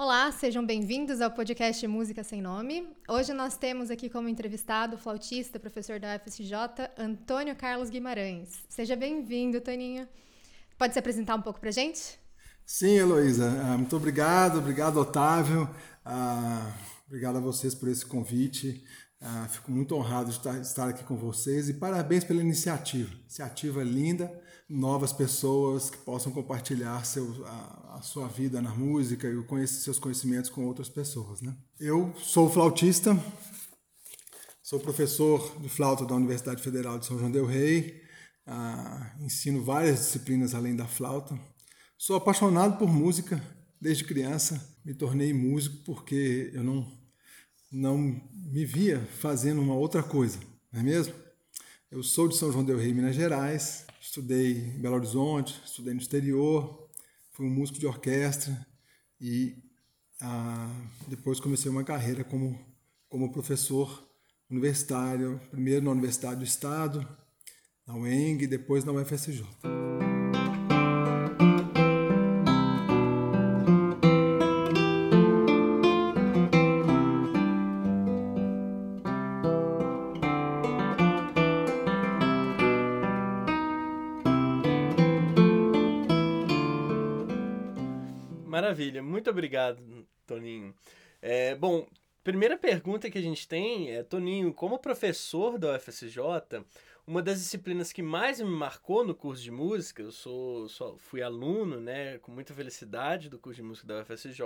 Olá, sejam bem-vindos ao podcast Música Sem Nome. Hoje nós temos aqui como entrevistado o flautista, professor da UFSJ, Antônio Carlos Guimarães. Seja bem-vindo, Toninho. Pode se apresentar um pouco para gente? Sim, Heloísa. Ah, muito obrigado, obrigado, Otávio. Ah, obrigado a vocês por esse convite. Ah, fico muito honrado de estar aqui com vocês e parabéns pela iniciativa. Iniciativa linda, novas pessoas que possam compartilhar seu, a, sua vida na música e conhecer seus conhecimentos com outras pessoas. Né? Eu sou flautista, sou professor de flauta da Universidade Federal de São João del Rei, ah, ensino várias disciplinas além da flauta. Sou apaixonado por música desde criança, me tornei músico porque eu não não me via fazendo uma outra coisa, não é mesmo? Eu sou de São João del Rei, Minas Gerais, estudei em Belo Horizonte, estudei no exterior, fui um músico de orquestra e ah, depois comecei uma carreira como, como professor universitário, primeiro na Universidade do Estado, na UENG, depois na UFSJ. Muito obrigado, Toninho. É, bom, primeira pergunta que a gente tem é, Toninho, como professor da UFSJ, uma das disciplinas que mais me marcou no curso de música, eu sou, sou fui aluno, né, com muita felicidade do curso de música da UFSJ,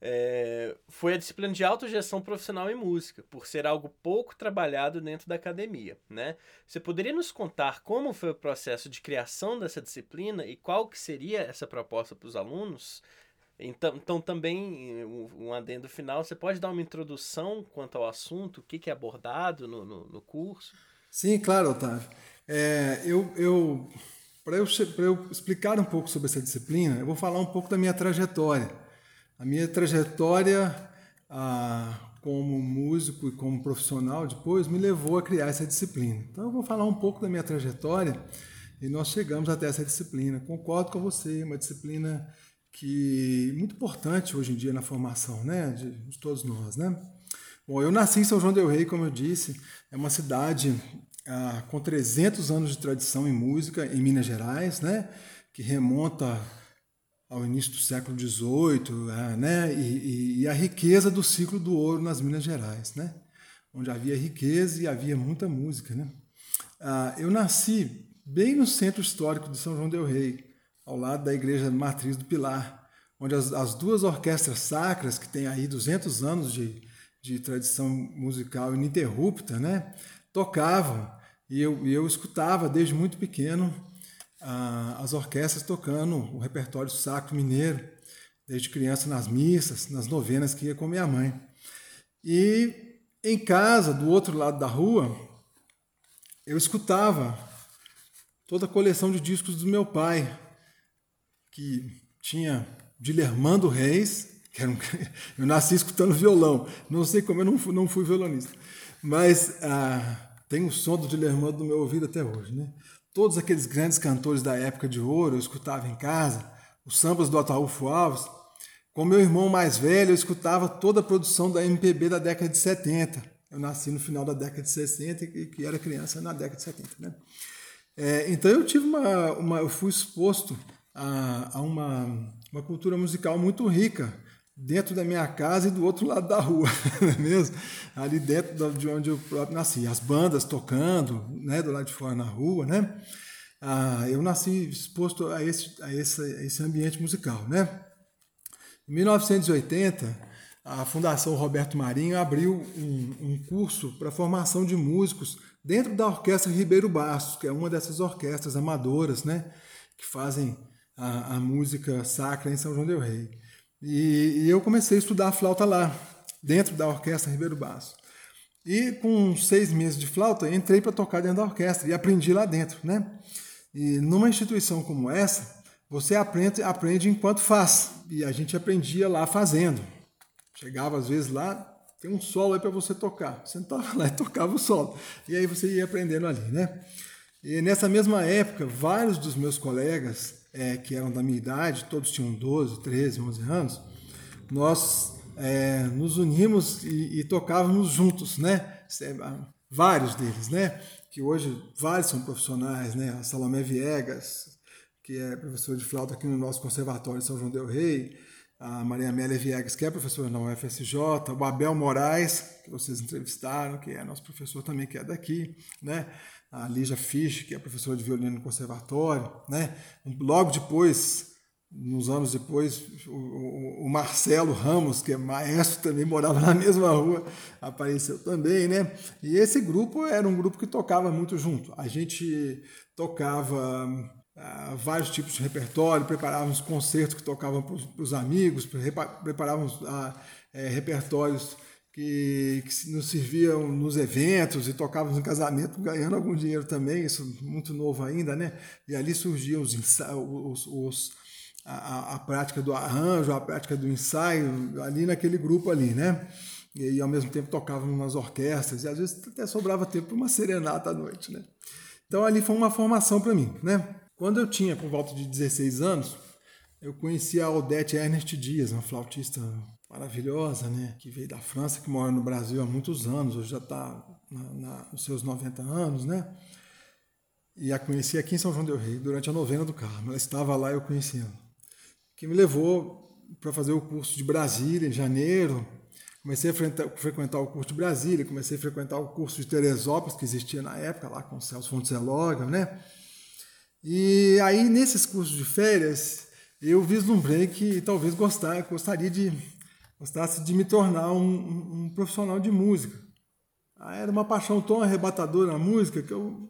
é, foi a disciplina de autogestão profissional em música, por ser algo pouco trabalhado dentro da academia, né? Você poderia nos contar como foi o processo de criação dessa disciplina e qual que seria essa proposta para os alunos? Então, então também, um, adendo final, você pode dar uma introdução quanto ao assunto, o que, que é abordado no, no, no curso? Sim, claro, Otávio. É, eu, eu, Para eu, eu explicar um pouco sobre essa disciplina, eu vou falar um pouco da minha trajetória. A minha trajetória ah, como músico e como profissional depois me levou a criar essa disciplina. Então eu vou falar um pouco da minha trajetória e nós chegamos até essa disciplina. Concordo com você, uma disciplina que muito importante hoje em dia na formação, né, de, de todos nós, né? Bom, eu nasci em São João del Rei, como eu disse, é uma cidade ah, com 300 anos de tradição em música em Minas Gerais, né, que remonta ao início do século XVIII, é, né? E, e, e, a riqueza do ciclo do ouro nas Minas Gerais, né? onde havia riqueza e havia muita música. Né? Ah, eu nasci bem no centro histórico de São João del Rei, ao lado da igreja matriz do Pilar, onde as, as duas orquestras sacras, que têm aí 200 anos de, de tradição musical ininterrupta, né? tocavam. E eu, eu escutava desde muito pequeno as orquestras tocando o repertório sacro mineiro, desde criança nas missas, nas novenas que ia com minha mãe. E em casa, do outro lado da rua, eu escutava toda a coleção de discos do meu pai, que tinha Dilermando Reis, que um, eu nasci escutando violão, não sei como eu não fui, não fui violonista, mas ah, tem o som do Dilermando no meu ouvido até hoje. Né? todos aqueles grandes cantores da época de ouro, eu escutava em casa, os sambas do Ataúfo Alves. Com meu irmão mais velho, eu escutava toda a produção da MPB da década de 70. Eu nasci no final da década de 60 e que era criança na década de 70. Né? É, então eu tive uma, uma, eu fui exposto a, a uma, uma cultura musical muito rica dentro da minha casa e do outro lado da rua, não é mesmo? Ali dentro de onde eu próprio nasci. As bandas tocando, né, do lado de fora na rua, né? Ah, eu nasci exposto a esse, a, esse, a esse ambiente musical, né? Em 1980, a Fundação Roberto Marinho abriu um, um curso para formação de músicos dentro da Orquestra Ribeiro Bastos, que é uma dessas orquestras amadoras, né, que fazem a, a música sacra em São João del Rei. E, e eu comecei a estudar flauta lá, dentro da Orquestra Ribeiro Basso. E com seis meses de flauta, entrei para tocar dentro da orquestra e aprendi lá dentro, né? E numa instituição como essa, você aprende, aprende enquanto faz. E a gente aprendia lá fazendo. Chegava às vezes lá, tem um solo aí para você tocar. Sentava lá e tocava o solo. E aí você ia aprendendo ali, né? E nessa mesma época, vários dos meus colegas é, que eram da minha idade, todos tinham 12, 13, 11 anos, nós é, nos unimos e, e, tocávamos juntos, né? Vários deles, né? Que hoje vários são profissionais, né? A Salomé Viegas, que é professora de flauta aqui no nosso conservatório de São João del Rei, a Maria Amélia Viegas, que é professora na UFSJ, o Abel Moraes, que vocês entrevistaram, que é nosso professor também, que é daqui, né? A Lígia Fisch, que é professora de violino no conservatório, né? Logo depois, nos anos depois, o, o, Marcelo Ramos, que é maestro, também morava na mesma rua, apareceu também, né? E esse grupo era um grupo que tocava muito junto. A gente tocava uh, vários tipos de repertório, preparávamos concertos que tocavam para os amigos, preparávamos é, repertórios que, que, nos serviam nos eventos e tocávamos em casamento, ganhando algum dinheiro também, isso muito novo ainda, né? E ali surgiam os, os, os a, a, prática do arranjo, a prática do ensaio, ali naquele grupo ali, né? E, e ao mesmo tempo tocávamos nas orquestras, e às vezes até sobrava tempo para uma serenata à noite, né? Então ali foi uma formação para mim, né? Quando eu tinha por volta de 16 anos, eu conheci a Odete Ernest Dias, uma flautista maravilhosa, né? Que veio da França, que mora no Brasil há muitos anos, hoje já está nos seus 90 anos, né? E a conheci aqui em São João del Rei, durante a novena do Carmo. Ela estava lá e eu conheci ela. Que me levou para fazer o curso de Brasília, em janeiro. Comecei a frequentar o curso de Brasília, comecei a frequentar o curso de Teresópolis, que existia na época, lá com o Celso Fontes Eloga, né? E aí, nesses cursos de férias, eu vislumbrei que talvez gostar, gostaria de, gostasse de me tornar um, um, profissional de música. Ah, era uma paixão tão arrebatadora na música que eu,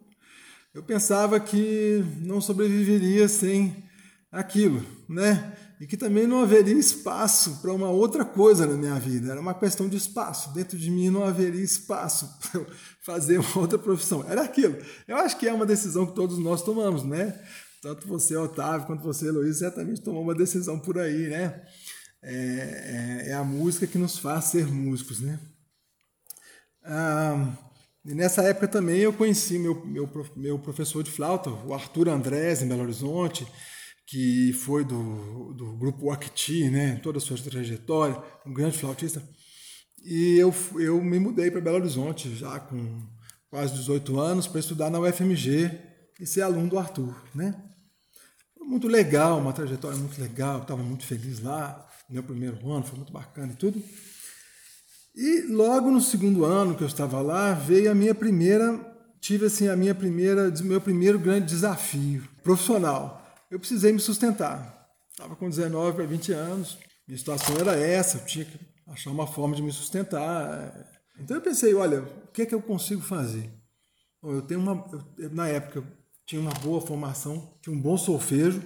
eu pensava que não sobreviveria sem aquilo, né? E que também não haveria espaço para uma outra coisa na minha vida. Era uma questão de espaço. Dentro de mim não haveria espaço para fazer uma outra profissão. Era aquilo. Eu acho que é uma decisão que todos nós tomamos, né? Tanto você, Otávio, quanto você, Luiz, certamente tomou uma decisão por aí, né? É, é, é a música que nos faz ser músicos, né? Ah, e nessa época também eu conheci meu, meu, meu professor de flauta, o Arthur Andrés, em Belo Horizonte, que foi do, do grupo Acti, né, toda a sua trajetória, um grande flautista. E eu, eu me mudei para Belo Horizonte já com quase 18 anos para estudar na UFMG e ser aluno do Arthur, né? Muito legal, uma trajetória muito legal, estava muito feliz lá, meu primeiro ano foi muito bacana e tudo. E logo no segundo ano que eu estava lá, veio a minha primeira, tive assim a minha primeira, meu primeiro grande desafio profissional eu precisei me sustentar. Estava com 19 para 20 anos, minha situação era essa, eu tinha que achar uma forma de me sustentar. Então eu pensei, olha, o que é que eu consigo fazer? Bom, eu tenho uma, eu, na época, eu tinha uma boa formação, tinha um bom solfejo,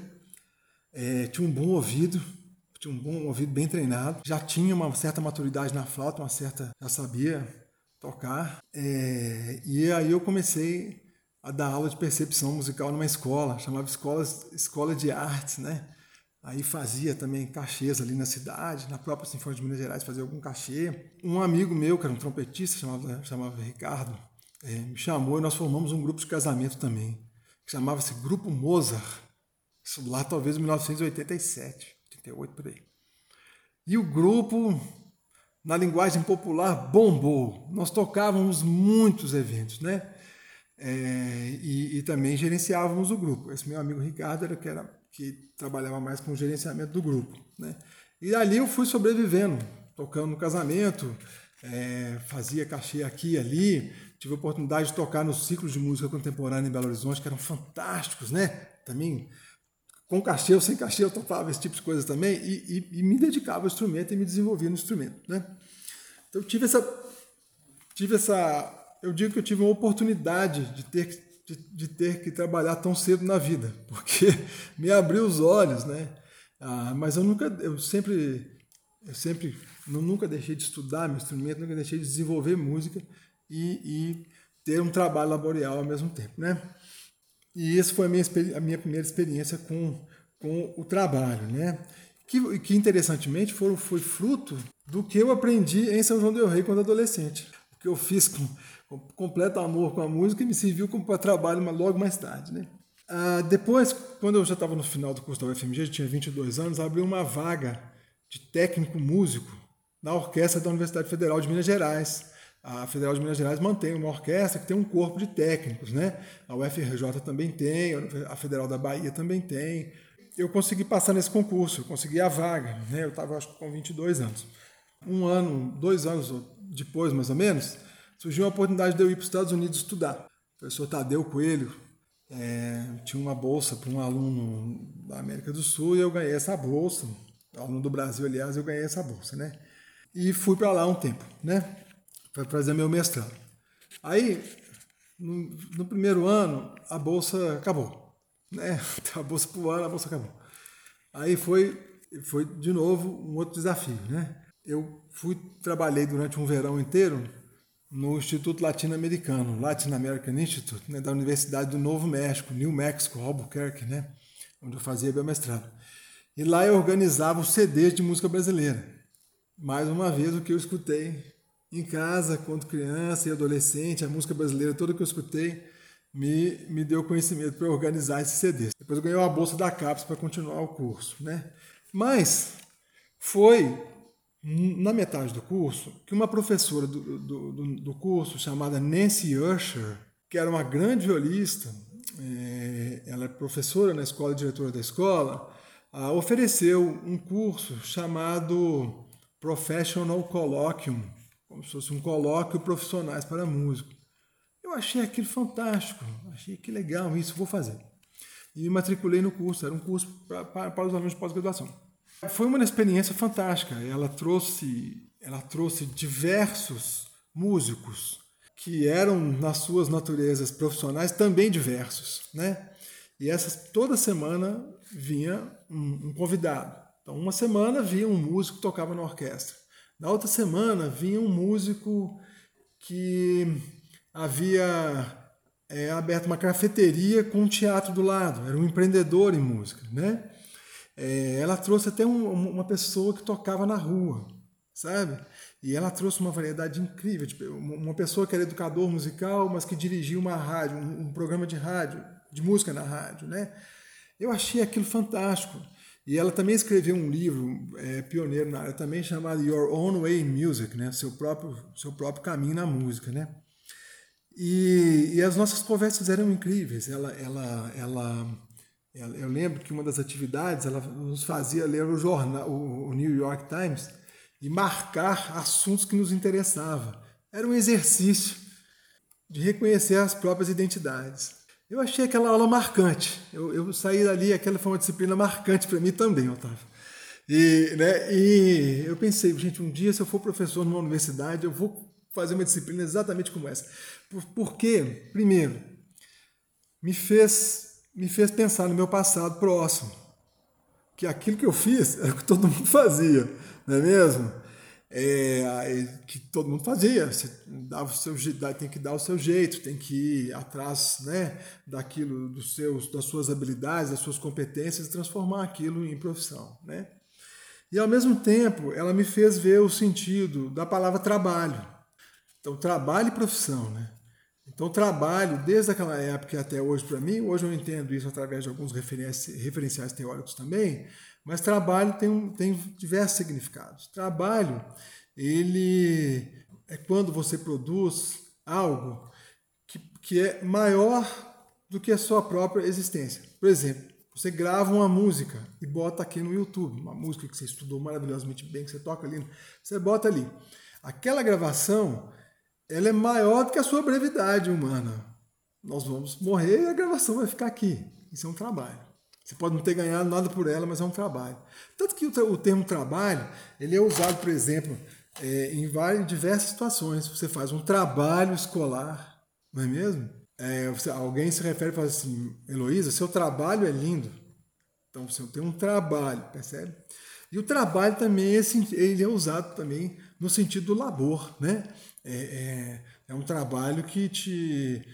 é, tinha um bom ouvido, tinha um bom ouvido bem treinado, já tinha uma certa maturidade na flauta, uma certa, já sabia tocar. É, e aí eu comecei a dar aula de percepção musical numa escola, chamava escola, escola de artes, né? Aí fazia também cachês ali na cidade, na própria Sinfônica de Minas Gerais fazia algum cachê. Um amigo meu, que era um trompetista, chamava, chamava Ricardo, é, me chamou e nós formamos um grupo de casamento também, que chamava-se Grupo Mozart. Isso lá talvez em 1987, 88 por aí. E o grupo, na linguagem popular, bombou. Nós tocávamos muitos eventos, né? É, e, e, também gerenciávamos o grupo. Esse meu amigo Ricardo era que, era que trabalhava mais com o gerenciamento do grupo. Né? E ali eu fui sobrevivendo, tocando no casamento, é, fazia cachê aqui e ali. Tive a oportunidade de tocar nos ciclos de música contemporânea em Belo Horizonte, que eram fantásticos, né? Também com cachê ou sem cachê eu tocava esse tipo de coisa também e, e, e me dedicava ao instrumento e me desenvolvia no instrumento, né? Então tive essa tive essa eu digo que eu tive uma oportunidade de ter, de, de, ter que trabalhar tão cedo na vida, porque me abriu os olhos, né? Ah, mas eu nunca, eu sempre, eu sempre, eu nunca deixei de estudar meu instrumento, nunca deixei de desenvolver música e, e ter um trabalho laboral ao mesmo tempo, né? E essa foi a minha, a minha primeira experiência com, com o trabalho, né? Que, que interessantemente foi, fruto do que eu aprendi em São João del Rei quando adolescente. O que eu fiz com completo amor com a música e me serviu para trabalho logo mais tarde. Né? Ah, depois, quando eu já estava no final do curso da UFMG, eu tinha 22 anos, abriu uma vaga de técnico músico na orquestra da Universidade Federal de Minas Gerais. A Federal de Minas Gerais mantém uma orquestra que tem um corpo de técnicos, né? A UFRJ também tem, a Federal da Bahia também tem. Eu consegui passar nesse concurso, eu consegui a vaga, né? Eu estava acho com 22 anos. Um ano, dois anos depois, mais ou menos, surgiu a oportunidade de eu ir para os Estados Unidos estudar. O professor Tadeu Coelho é, tinha uma bolsa para um aluno da América do Sul e eu ganhei essa bolsa. Aluno do Brasil, aliás, eu ganhei essa bolsa, né? E fui para lá um tempo, né? Para fazer meu mestrado. Aí, no, no, primeiro ano, a bolsa acabou, né? A bolsa por ano, a bolsa acabou. Aí foi, foi de novo um outro desafio, né? Eu fui trabalhei durante um verão inteiro no Instituto Latino-Americano, Latin American Institute, né, da Universidade do Novo México, New Mexico, Albuquerque, né, onde eu fazia meu mestrado. E lá eu organizava os CDs de música brasileira. Mais uma vez, o que eu escutei em casa, quando criança e adolescente, a música brasileira toda que eu escutei, me, me deu conhecimento para organizar esses CDs. Depois eu ganhei uma bolsa da CAPES para continuar o curso. Né? Mas foi na metade do curso, que uma professora do, do, do, do curso, chamada Nancy Usher, que era uma grande violista, é, ela é professora na escola, diretora da escola, ah, ofereceu um curso chamado Professional Colloquium, como se fosse um colóquio profissionais para músico. Eu achei aquilo fantástico, achei que legal isso, vou fazer. E me matriculei no curso, era um curso para, os alunos de pós-graduação. Foi uma experiência fantástica. Ela trouxe, ela trouxe diversos músicos que eram nas suas naturezas profissionais também diversos, né? E essas toda semana vinha um, um convidado. Então, uma semana vinha um músico que tocava na orquestra. Na outra semana vinha um músico que havia é, aberto uma cafeteria com um teatro do lado. Era um empreendedor em música, né? É, ela trouxe até um, uma pessoa que tocava na rua, sabe? E ela trouxe uma variedade incrível. Tipo, uma pessoa que era educador musical, mas que dirigia uma rádio, um, um programa de rádio, de música na rádio, né? Eu achei aquilo fantástico. E ela também escreveu um livro é, pioneiro na área também chamado Your Own Way in Music, né? Seu próprio seu próprio caminho na música, né? E, e as nossas conversas eram incríveis. Ela ela ela eu lembro que uma das atividades ela nos fazia ler o jornal, o New York Times e marcar assuntos que nos interessavam. Era um exercício de reconhecer as próprias identidades. Eu achei aquela aula marcante. Eu, eu saí dali, aquela foi uma disciplina marcante para mim também, Otávio. E, né, e eu pensei, gente, um dia se eu for professor numa universidade, eu vou fazer uma disciplina exatamente como essa. Por, porque, primeiro, me fez me fez pensar no meu passado próximo, que aquilo que eu fiz era o que todo mundo fazia, não é mesmo? É, que todo mundo fazia, você dava o seu, tem que dar o seu jeito, tem que ir atrás né, daquilo, dos seus, das suas habilidades, das suas competências e transformar aquilo em profissão. Né? E ao mesmo tempo, ela me fez ver o sentido da palavra trabalho. Então, trabalho e profissão. Né? Então, trabalho, desde aquela época até hoje, para mim, hoje eu entendo isso através de alguns referenciais teóricos também, mas trabalho tem, tem diversos significados. Trabalho, ele é quando você produz algo que, que é maior do que a sua própria existência. Por exemplo, você grava uma música e bota aqui no YouTube, uma música que você estudou maravilhosamente bem, que você toca ali, você bota ali. Aquela gravação ela é maior do que a sua brevidade humana. Nós vamos morrer e a gravação vai ficar aqui. Isso é um trabalho. Você pode não ter ganhado nada por ela, mas é um trabalho. Tanto que o, termo trabalho ele é usado, por exemplo, é, em várias, diversas situações. Você faz um trabalho escolar, não é mesmo? É, você, alguém se refere e fala assim, Heloísa, seu trabalho é lindo. Então você tem um trabalho, percebe? E o trabalho também ele é usado também no sentido do labor, né? É, é, é um trabalho que te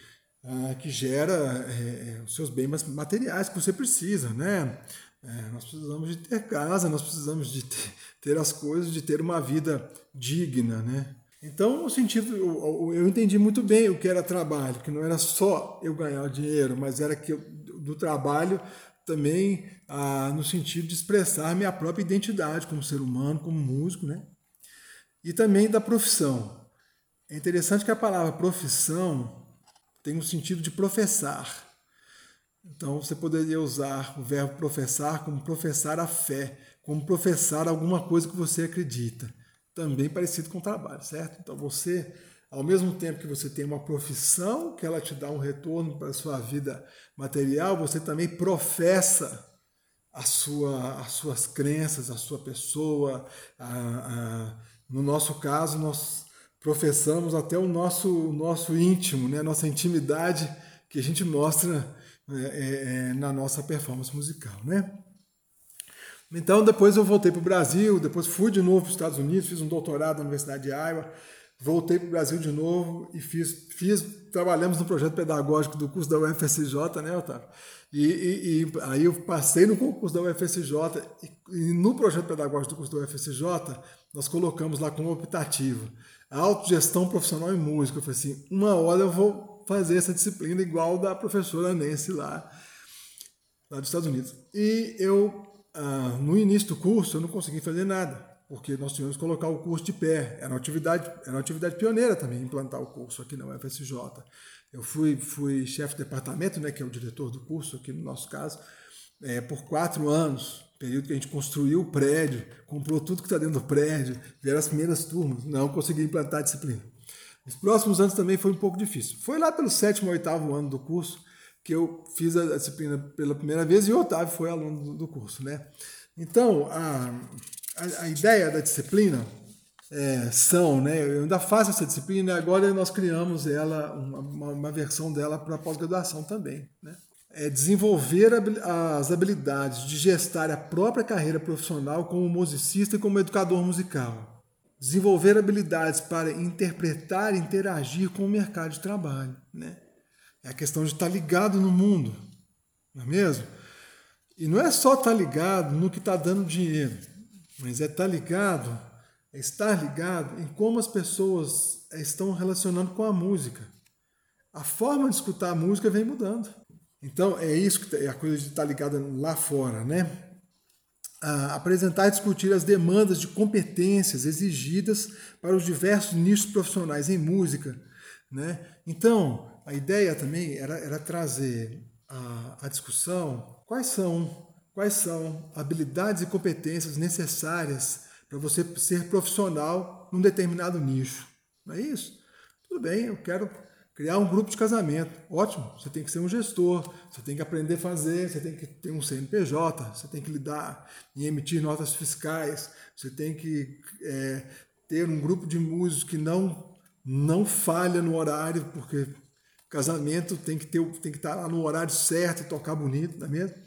ah, que gera é, é, os seus bens materiais que você precisa, né? É, nós precisamos de ter casa, nós precisamos de ter, ter, as coisas, de ter uma vida digna, né? Então, no sentido, eu, eu, entendi muito bem o que era trabalho, que não era só eu ganhar dinheiro, mas era que eu, do trabalho também ah, no sentido de expressar minha própria identidade como ser humano, como músico, né? E também da profissão. É interessante que a palavra profissão tem um sentido de professar. Então você poderia usar o verbo professar como professar a fé, como professar alguma coisa que você acredita. Também parecido com o trabalho, certo? Então você, ao mesmo tempo que você tem uma profissão, que ela te dá um retorno para a sua vida material, você também professa a sua, as suas crenças, a sua pessoa. A, a, no nosso caso, nós professamos até o nosso, nosso íntimo, né? nossa intimidade que a gente mostra é, é, é, na nossa performance musical, né? Então depois eu voltei para o Brasil, depois fui de novo para os Estados Unidos, fiz um doutorado na Universidade de Iowa, voltei para o Brasil de novo e fiz, fiz, trabalhamos no projeto pedagógico do curso da UFSJ, né, Otávio? E, e, e aí eu passei no concurso da UFSJ e, e, no projeto pedagógico do curso da UFSJ nós colocamos lá como optativo autogestão profissional em música. Eu falei assim, uma hora eu vou fazer essa disciplina igual da professora Nancy lá, lá dos Estados Unidos. E eu, ah, no início do curso, eu não consegui fazer nada, porque nós tínhamos que colocar o curso de pé. Era uma atividade, era uma atividade pioneira também, implantar o curso aqui na UFSJ. Eu fui, fui chefe de departamento, né, que é o diretor do curso aqui no nosso caso, é, por quatro anos, período que a gente construiu o prédio, comprou tudo que está dentro do prédio, vieram as primeiras turmas, não consegui implantar a disciplina. Os próximos anos também foi um pouco difícil. Foi lá pelo sétimo, oitavo ano do curso que eu fiz a disciplina pela primeira vez e o Otávio foi aluno do, curso, né? Então, a, a, a ideia da disciplina é, são, né? Eu ainda faço essa disciplina agora nós criamos ela, uma, uma versão dela para pós-graduação também, né? É desenvolver as habilidades de gestar a própria carreira profissional como musicista e como educador musical desenvolver habilidades para interpretar e interagir com o mercado de trabalho. Né? É a questão de estar ligado no mundo, não é mesmo? E não é só estar ligado no que está dando dinheiro, mas é estar ligado, é estar ligado em como as pessoas estão relacionando com a música. A forma de escutar a música vem mudando. Então é isso que é a coisa de estar ligado lá fora, né? apresentar e discutir as demandas de competências exigidas para os diversos nichos profissionais em música. Né? Então, a ideia também era, era trazer a, a discussão quais são, quais são habilidades e competências necessárias para você ser profissional num determinado nicho. Não é isso? Tudo bem, eu quero Criar um grupo de casamento, ótimo. Você tem que ser um gestor, você tem que aprender a fazer, você tem que ter um CNPJ, você tem que lidar em emitir notas fiscais, você tem que é, ter um grupo de músicos que não não falha no horário, porque casamento tem que ter tem que estar lá no horário certo e tocar bonito, não é mesmo?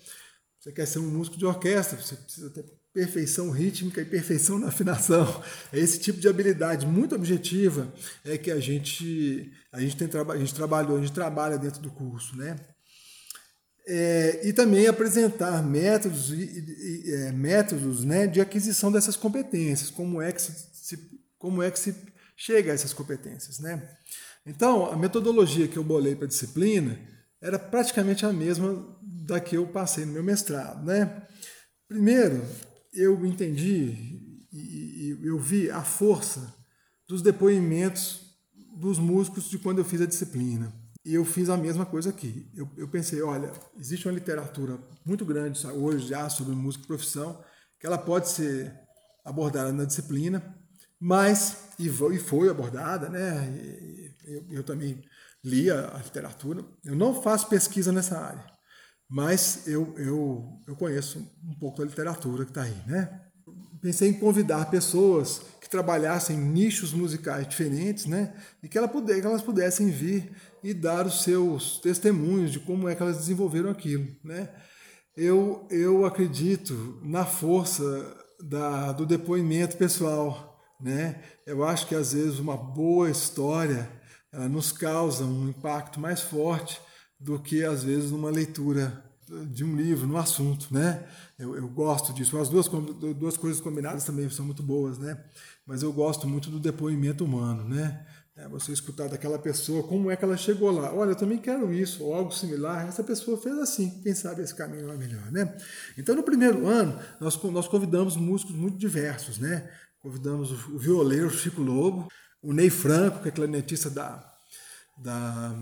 Você quer ser um músico de orquestra, você precisa ter perfeição rítmica e perfeição na afinação. É esse tipo de habilidade muito objetiva é que a gente a gente tem a gente trabalhou, a gente trabalha dentro do curso, né? É, e também apresentar métodos e, e é, métodos né, de aquisição dessas competências, como é que se, como é que se chega a essas competências, né? Então, a metodologia que eu bolei para a disciplina era praticamente a mesma da que eu passei no meu mestrado, né? Primeiro, eu entendi e eu vi a força dos depoimentos dos músicos de quando eu fiz a disciplina. E eu fiz a mesma coisa aqui. Eu, eu pensei, olha, existe uma literatura muito grande hoje já sobre música e profissão, que ela pode ser abordada na disciplina, mas, e foi abordada, né? Eu, eu também li a, a literatura. Eu não faço pesquisa nessa área, mas eu, eu, eu conheço um pouco da literatura que está aí, né? Pensei em convidar pessoas que trabalhassem nichos musicais diferentes, né? E que, ela puder, que elas pudessem vir e dar os seus testemunhos de como é que elas desenvolveram aquilo, né? Eu, eu acredito na força da, do depoimento pessoal, né? Eu acho que às vezes uma boa história nos causa um impacto mais forte do que às vezes numa leitura de um livro, no assunto, né? Eu, eu, gosto disso. As duas, duas coisas combinadas também são muito boas, né? Mas eu gosto muito do depoimento humano, né? É você escutar daquela pessoa como é que ela chegou lá. Olha, eu também quero isso, ou algo similar. Essa pessoa fez assim, quem sabe esse caminho é melhor, né? Então, no primeiro ano, nós, nós convidamos músicos muito diversos, né? Convidamos o violeiro Chico Lobo, o Ney Franco, que é clarinetista da, da,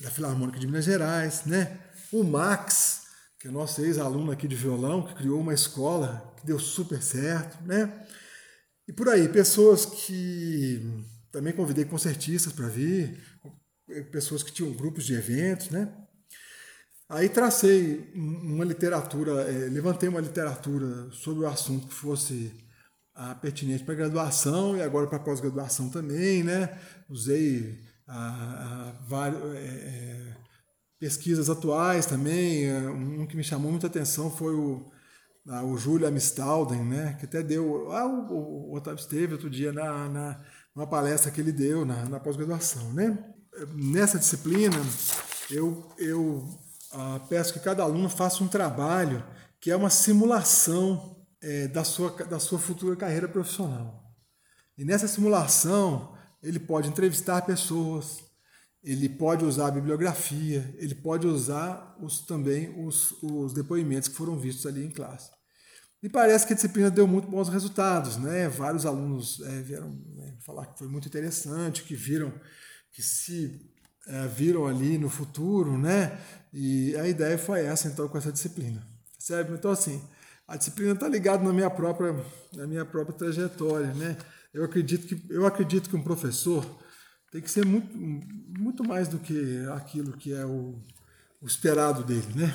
da Filarmônica de Minas Gerais, né? O Max, que é nosso ex-aluno aqui de violão, que criou uma escola que deu super certo, né? E por aí, pessoas que também convidei concertistas para vir, pessoas que tinham grupos de eventos, né? Aí tracei uma literatura, é, levantei uma literatura sobre o assunto que fosse a, pertinente para graduação e agora para pós-graduação também, né? Usei a, a é, é, pesquisas atuais também. É, um que me chamou muita atenção foi o, a, o Júlio Amistalden, né? Que até deu. Ah, o, o Otávio esteve outro dia na, na uma palestra que ele deu na, na pós-graduação. Né? Nessa disciplina, eu, eu ah, peço que cada aluno faça um trabalho que é uma simulação é, da, sua, da sua futura carreira profissional. E nessa simulação, ele pode entrevistar pessoas, ele pode usar a bibliografia, ele pode usar os, também os, os depoimentos que foram vistos ali em classe. E parece que a disciplina deu muito bons resultados, né? Vários alunos é, vieram né, falar que foi muito interessante, que viram que se é, viram ali no futuro, né? E a ideia foi essa, então, com essa disciplina. Certo? Então, assim, a disciplina está ligada na minha própria, na minha própria trajetória, né? Eu acredito que eu acredito que um professor tem que ser muito, muito mais do que aquilo que é o, o esperado dele, né?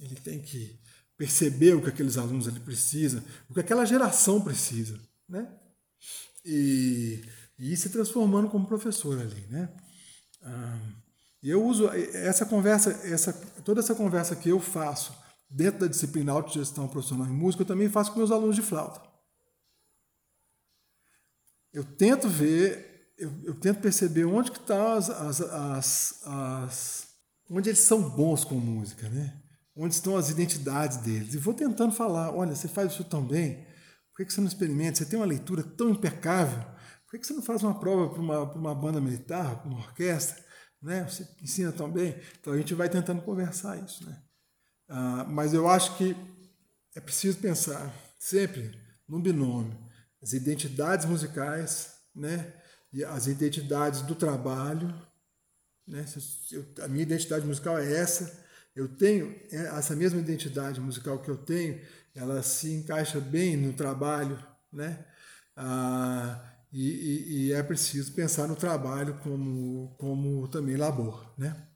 Ele tem que perceber o que aqueles alunos ali precisam, o que aquela geração precisa, né? E, e ir se transformando como professor ali, né? Ah, eu uso essa conversa, essa, toda essa conversa que eu faço dentro da disciplina Autogestão Profissional em Música, eu também faço com meus alunos de flauta. Eu tento ver, eu, eu tento perceber onde que estão tá as, as, as, as, onde eles são bons com música, né? onde estão as identidades deles. E vou tentando falar: olha, você faz isso tão bem, por que você não experimenta? Você tem uma leitura tão impecável, por que você não faz uma prova para uma, uma banda militar, para uma orquestra? Né? Você ensina tão bem. Então a gente vai tentando conversar isso. Né? Ah, mas eu acho que é preciso pensar sempre no binômio, as identidades musicais, né? E as identidades do trabalho, né? a minha identidade musical é essa, eu tenho é, essa mesma identidade musical que eu tenho, ela se encaixa bem no trabalho, né? Ah, e, e, e, é preciso pensar no trabalho como, como também labor, né?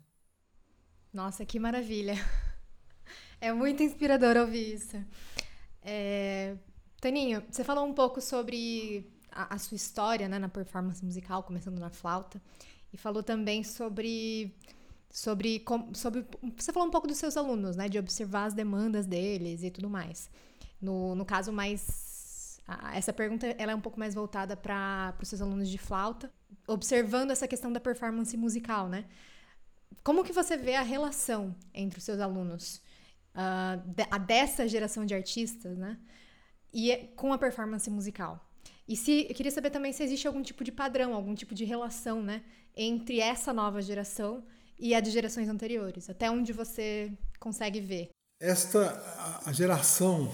Nossa, que maravilha! É muito inspirador ouvir isso. É... Taninho, você falou um pouco sobre a, a sua história né, na performance musical, começando na flauta, e falou também sobre sobre, sobre. Você falou um pouco dos seus alunos, né? De observar as demandas deles e tudo mais. No, no caso, mais. Essa pergunta ela é um pouco mais voltada para os seus alunos de flauta, observando essa questão da performance musical, né? Como que você vê a relação entre os seus alunos, uh, dessa geração de artistas, né? E com a performance musical? E se eu queria saber também se existe algum tipo de padrão, algum tipo de relação, né, entre essa nova geração e a de gerações anteriores? Até onde você consegue ver? Esta a geração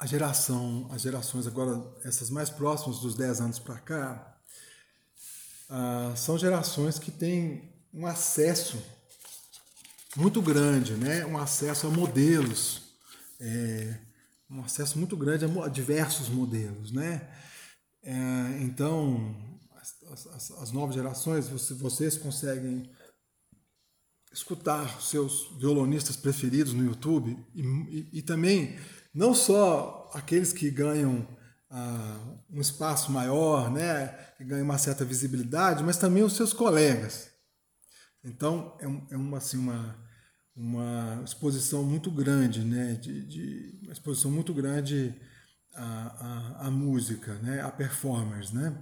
a geração, as gerações agora essas mais próximas dos 10 anos para cá, ah, são gerações que têm um acesso muito grande, né? Um acesso a modelos, é, um acesso muito grande a, diversos modelos, né? É, então, as, as, as, novas gerações, vocês conseguem escutar seus violonistas preferidos no YouTube e, e, e também não só aqueles que ganham ah, um espaço maior, né, que ganham uma certa visibilidade, mas também os seus colegas. Então é, é uma, assim, uma, uma exposição muito grande, né, de, de uma exposição muito grande à, à, à música, né, a performers, né,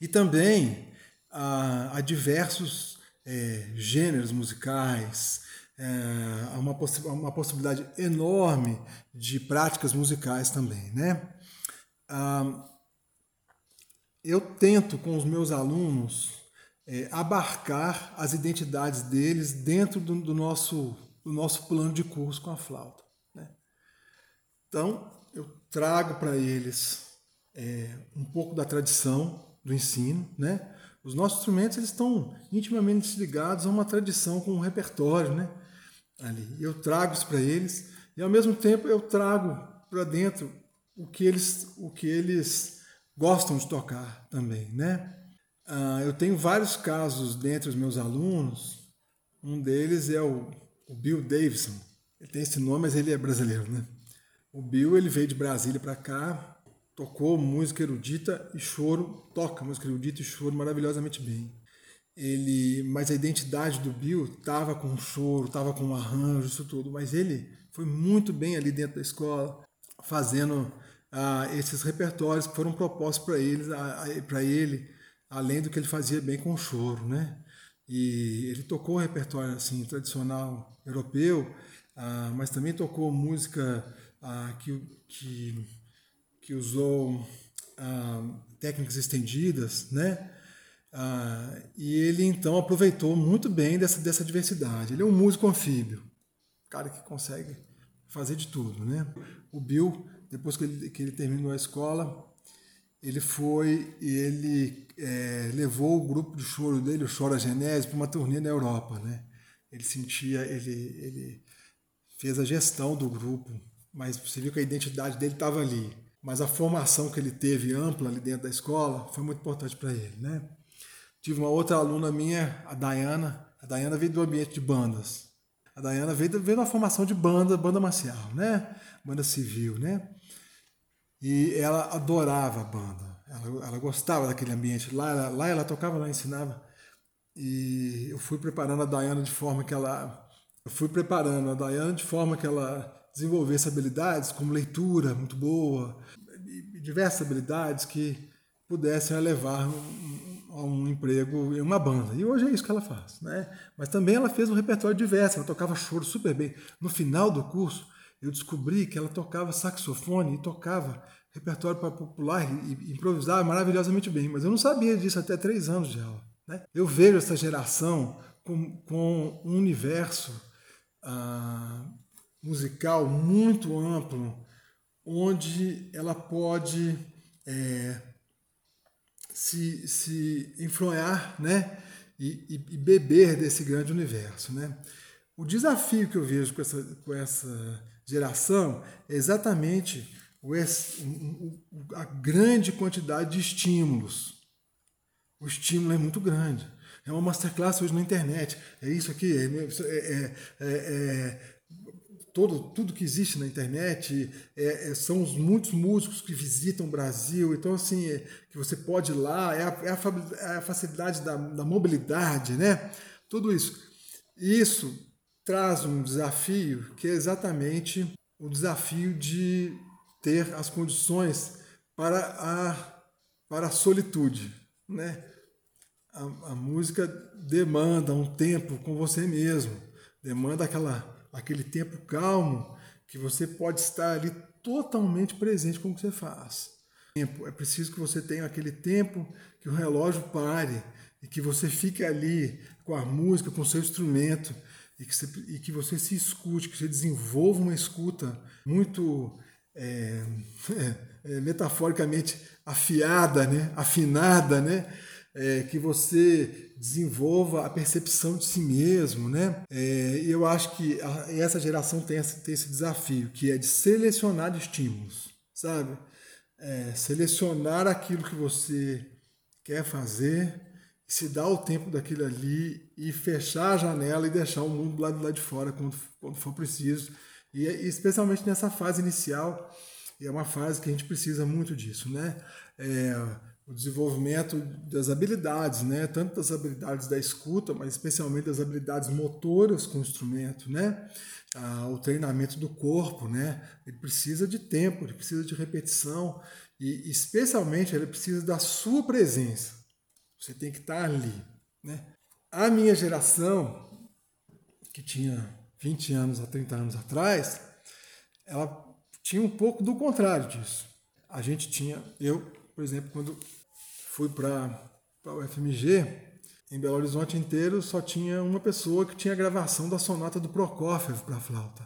e também a, a diversos é, gêneros musicais, é, uma, possi uma possibilidade enorme de práticas musicais também. Né? Ah, eu tento com os meus alunos é, abarcar as identidades deles dentro do, do, nosso, do nosso plano de curso com a flauta. Né? Então, eu trago para eles é, um pouco da tradição do ensino, né? Os nossos instrumentos eles estão intimamente ligados a uma tradição com um repertório, né? Ali. Eu trago isso para eles e ao mesmo tempo eu trago para dentro o que eles o que eles gostam de tocar também, né? Ah, eu tenho vários casos dentre os meus alunos. Um deles é o, o Bill Davidson. Ele tem esse nome, mas ele é brasileiro, né? O Bill ele veio de Brasília para cá, tocou música erudita e choro, toca música erudita e choro maravilhosamente bem. Ele, mas a identidade do Bill estava com choro, estava com arranjo, isso tudo, mas ele foi muito bem ali dentro da escola, fazendo ah, esses repertórios que foram propostos para ele, para ele, além do que ele fazia bem com o choro, né? E ele tocou repertório assim tradicional europeu, ah, mas também tocou música ah, que, que que usou ah, técnicas estendidas, né? Ah, e ele então aproveitou muito bem dessa, dessa diversidade. Ele é um músico anfíbio, cara que consegue fazer de tudo, né? O Bill, depois que ele, que ele terminou a escola, ele foi e ele é, levou o grupo de choro dele, o Chora Genese, para uma turnê na Europa, né? Ele sentia, ele, ele fez a gestão do grupo, mas você viu que a identidade dele estava ali mas a formação que ele teve ampla ali dentro da escola foi muito importante para ele, né? Tive uma outra aluna minha, a Dayana. A Dayana veio do ambiente de bandas. A Dayana veio, veio da formação de banda, banda marcial, né? Banda civil, né? E ela adorava a banda. Ela, ela gostava daquele ambiente. Lá, ela, lá ela tocava, lá ensinava. E eu fui preparando a Dayana de forma que ela... Eu fui preparando a Dayana de forma que ela desenvolvesse habilidades como leitura muito boa, diversas habilidades que pudessem levar a um emprego em uma banda. E hoje é isso que ela faz. Né? Mas também ela fez um repertório diverso, ela tocava choro super bem. No final do curso, eu descobri que ela tocava saxofone e tocava repertório para popular e improvisava maravilhosamente bem. Mas eu não sabia disso até três anos de aula. Né? Eu vejo essa geração com, com um universo ah, musical muito amplo, onde ela pode é, se, se influenciar né? E, e, e, beber desse grande universo. Né? O desafio que eu vejo com essa, com essa geração é exatamente a grande quantidade de estímulos. O estímulo é muito grande. É uma masterclass hoje na internet. É isso aqui, é, é, é, é todo, tudo que existe na internet, é, é, são os muitos músicos que visitam o Brasil, então assim, é, que você pode ir lá, é a, é é a facilidade da, da, mobilidade, né? Tudo isso. Isso traz um desafio que é exatamente o desafio de ter as condições para a, para a solitude, né? A, a música demanda um tempo com você mesmo, demanda aquela aquele tempo calmo que você pode estar ali totalmente presente com o que você faz. É preciso que você tenha aquele tempo que o relógio pare e que você fique ali com a música, com o seu instrumento e que você, e que você se escute, que você desenvolva uma escuta muito é, é, metaforicamente afiada, né? afinada, né? É, que você desenvolva a percepção de si mesmo, né? É, eu acho que a, essa geração tem esse, tem esse desafio, que é de selecionar estímulos, sabe? É, selecionar aquilo que você quer fazer, se dar o tempo daquilo ali e fechar a janela e deixar o mundo lá do lado de fora quando, quando for preciso. E, especialmente nessa fase inicial, é uma fase que a gente precisa muito disso, né? É, o desenvolvimento das habilidades, né? tanto das habilidades da escuta, mas especialmente das habilidades motoras com o instrumento, né? Ah, o treinamento do corpo, né? ele precisa de tempo, ele precisa de repetição e especialmente ele precisa da sua presença. Você tem que estar ali. Né? A minha geração, que tinha 20 anos a 30 anos atrás, ela tinha um pouco do contrário disso. A gente tinha, eu por exemplo, quando fui para o FMG, em Belo Horizonte inteiro só tinha uma pessoa que tinha gravação da sonata do Prokofiev para flauta.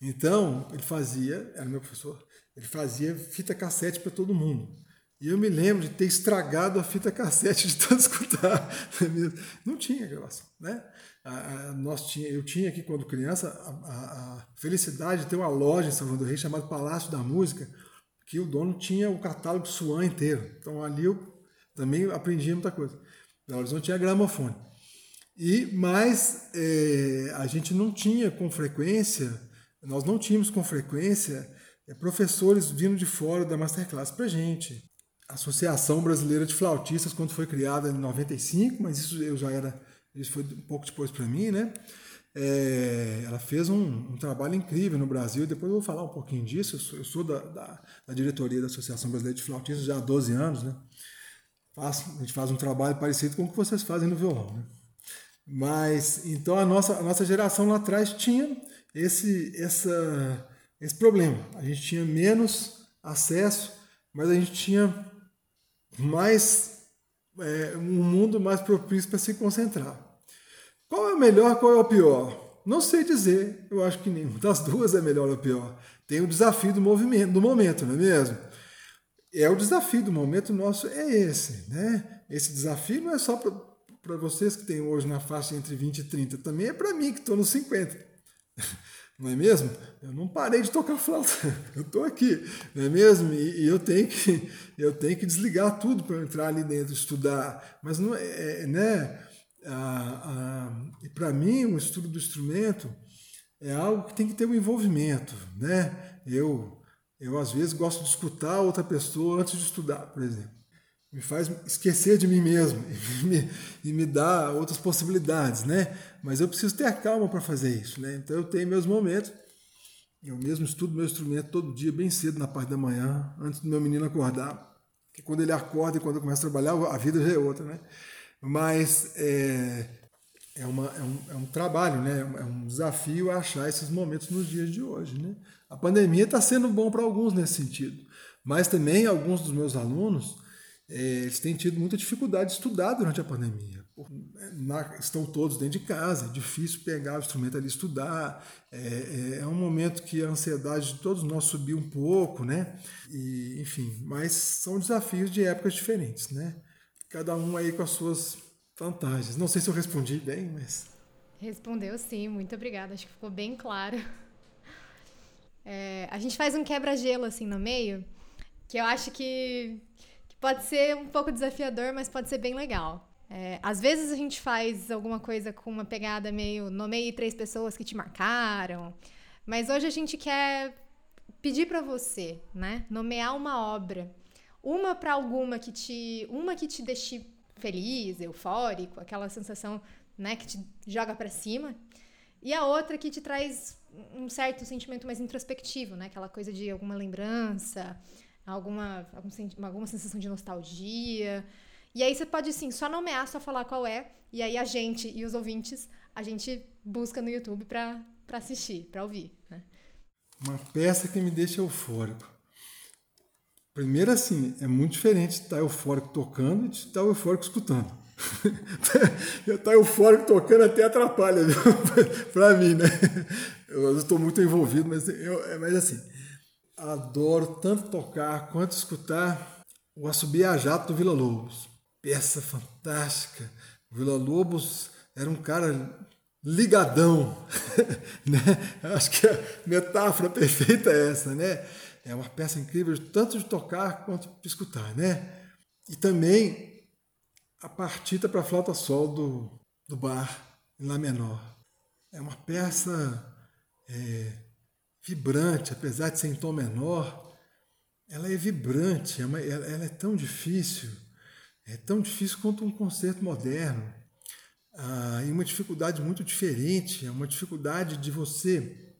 Então, ele fazia, era meu professor, ele fazia fita cassete para todo mundo. E eu me lembro de ter estragado a fita cassete de tanto escutar. Não tinha gravação, né? Nós tinha, eu tinha aqui, quando criança, a, a, felicidade de ter uma loja em do Rei chamada Palácio da Música, que o dono tinha o catálogo Swan inteiro. Então ali eu também aprendi muita coisa. Belo Horizonte tinha gramofone. E, mas é, a gente não tinha com frequência, nós não tínhamos com frequência é, professores vindo de fora da Masterclass para gente. Associação Brasileira de Flautistas, quando foi criada em 95, mas isso eu já era isso foi um pouco depois para mim, né? É, ela fez um, um, trabalho incrível no Brasil, depois eu vou falar um pouquinho disso. Eu sou, eu sou da, da, da, diretoria da Associação Brasileira de Flautistas já há 12 anos, né? Faz, a gente faz um trabalho parecido com o que vocês fazem no violão, né? Mas, então, a nossa, a nossa geração lá atrás tinha esse, essa, esse problema. A gente tinha menos acesso, mas a gente tinha mais é, um mundo mais propício para se concentrar. Qual é o melhor, qual é o pior? Não sei dizer, eu acho que nenhuma das duas é melhor ou pior. Tem o desafio do movimento, do momento, não é mesmo? É o desafio do momento nosso, é esse, né? Esse desafio não é só para vocês que têm hoje na faixa entre 20 e 30, também é para mim que estou nos 50 não é mesmo? Eu não parei de tocar flauta, eu estou aqui, não é mesmo? E, e, eu tenho que eu tenho que desligar tudo para entrar ali dentro, estudar. Mas não é, é né? Ah, ah, para mim o estudo do instrumento é algo que tem que ter um envolvimento, né? Eu eu às vezes gosto de escutar outra pessoa antes de estudar, por exemplo me faz esquecer de mim mesmo e me, e me dá outras possibilidades, né? Mas eu preciso ter a calma para fazer isso, né? Então eu tenho meus momentos. Eu mesmo estudo meu instrumento todo dia, bem cedo, na parte da manhã, antes do meu menino acordar. Que quando ele acorda e quando eu começo a trabalhar, a vida já é outra, né? Mas é, é, uma, é, um, é um trabalho, né? É um desafio achar esses momentos nos dias de hoje, né? A pandemia está sendo bom para alguns nesse sentido, mas também alguns dos meus alunos é, eles têm tido muita dificuldade de estudar durante a pandemia. Estão todos dentro de casa, é difícil pegar o instrumento ali e estudar. É, é, é, um momento que a ansiedade de todos nós subiu um pouco, né? E, enfim, mas são desafios de épocas diferentes, né? Cada um aí com as suas vantagens. Não sei se eu respondi bem, mas. Respondeu sim, muito obrigada. Acho que ficou bem claro. É, a gente faz um quebra-gelo assim no meio, que eu acho que pode ser um pouco desafiador, mas pode ser bem legal. É, às vezes a gente faz alguma coisa com uma pegada meio nomeie três pessoas que te marcaram, mas hoje a gente quer pedir para você, né, nomear uma obra, uma para alguma que te, uma que te deixe feliz, eufórico, aquela sensação, né, que te joga para cima, e a outra que te traz um certo sentimento mais introspectivo, né, aquela coisa de alguma lembrança, alguma, algum, alguma sensação de nostalgia. E aí você pode, sim, só nomear, só falar qual é. E aí a gente e os ouvintes, a gente busca no YouTube para assistir, para ouvir. Né? Uma peça que me deixa eufórico. Primeiro, assim, é muito diferente estar eufórico tocando e de estar eufórico escutando. eu estar eufórico tocando até atrapalha, para mim, né? Eu estou muito envolvido, mas, eu, mas assim, adoro tanto tocar quanto escutar o Assobia a Jato do Vila Lobos. Peça fantástica. O Vila Lobos era um cara ligadão, né? Acho que a metáfora perfeita é essa, né? É uma peça incrível, tanto de tocar quanto de escutar, né? E também a partita para flauta sol do, do bar, em Lá menor. É uma peça é, vibrante, apesar de ser em tom menor, ela é vibrante, é ela, é tão difícil, é tão difícil quanto um concerto moderno. Ah, e uma dificuldade muito diferente, é uma dificuldade de você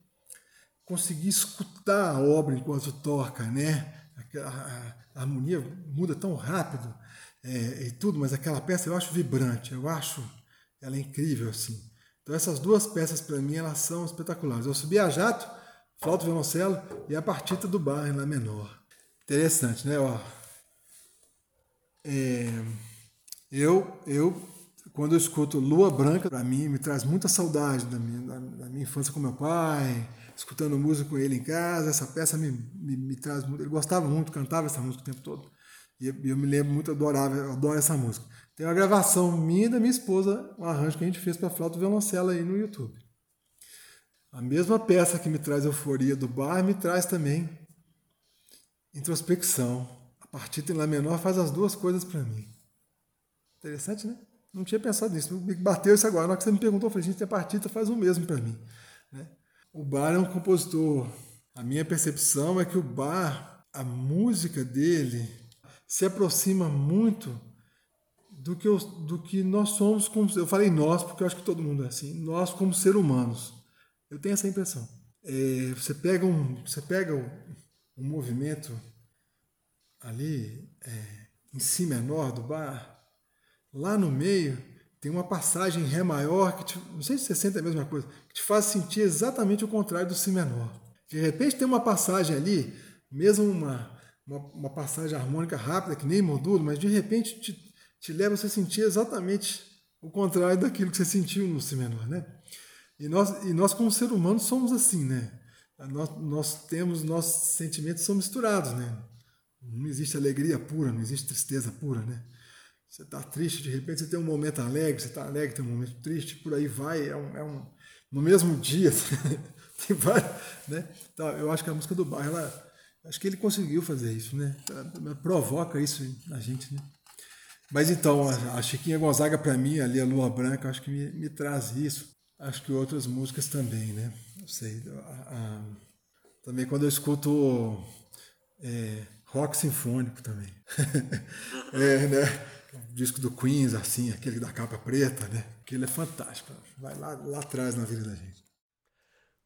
conseguir escutar a obra enquanto toca, né? A, harmonia muda tão rápido é, e tudo, mas aquela peça eu acho vibrante, eu acho ela incrível assim. Então essas duas peças para mim elas são espetaculares. Eu subi a jato flauta violoncelo e a partita do bar em Lá menor. Interessante, né? Ó. É, eu, eu, quando eu escuto Lua Branca, para mim me traz muita saudade da minha, da, da, minha infância com meu pai, escutando música com ele em casa. Essa peça me, me, me traz muito. Ele gostava muito, cantava essa música o tempo todo. E eu, me lembro muito, adorava, eu adoro essa música. Tem uma gravação minha e da minha esposa, um arranjo que a gente fez para flauta e violoncelo aí no YouTube. A mesma peça que me traz euforia do bar me traz também introspecção. A partida em Lá menor faz as duas coisas para mim. Interessante, né? Não tinha pensado nisso. Me bateu isso agora. Na hora que você me perguntou, eu falei, gente, a partida faz o mesmo para mim. Né? O bar é um compositor. A minha percepção é que o bar, a música dele, se aproxima muito do que, eu, do que nós somos como. Eu falei nós, porque eu acho que todo mundo é assim. Nós, como seres humanos. Eu tenho essa impressão. É, você pega um, você pega um, um movimento ali é, em si menor do bar, lá no meio tem uma passagem em ré maior que te, não sei se você sente a mesma coisa, que te faz sentir exatamente o contrário do si menor. De repente tem uma passagem ali, mesmo uma, uma, uma passagem harmônica rápida que nem modulo, mas de repente te, te leva a você sentir exatamente o contrário daquilo que você sentiu no si menor, né? E nós, e nós como ser humano somos assim, né? Nós, nós temos, nossos sentimentos são misturados, né? Não existe alegria pura, não existe tristeza pura, né? Você está triste, de repente você tem um momento alegre, você está alegre, tem um momento triste, por aí vai, é um, é um no mesmo dia, tem vários, né? Então, eu acho que a música do bairro, ela, acho que ele conseguiu fazer isso, né? Provoca isso na gente, né? Mas então, a Chiquinha Gonzaga, para mim, ali, a Lua Branca, acho que me, me traz isso. Acho que outras músicas também, né? Não sei. A, a, também quando eu escuto é, rock sinfônico também. é, né? O disco do Queens, assim, aquele da capa preta, né? Aquele é fantástico. Vai lá, lá atrás na vida da gente.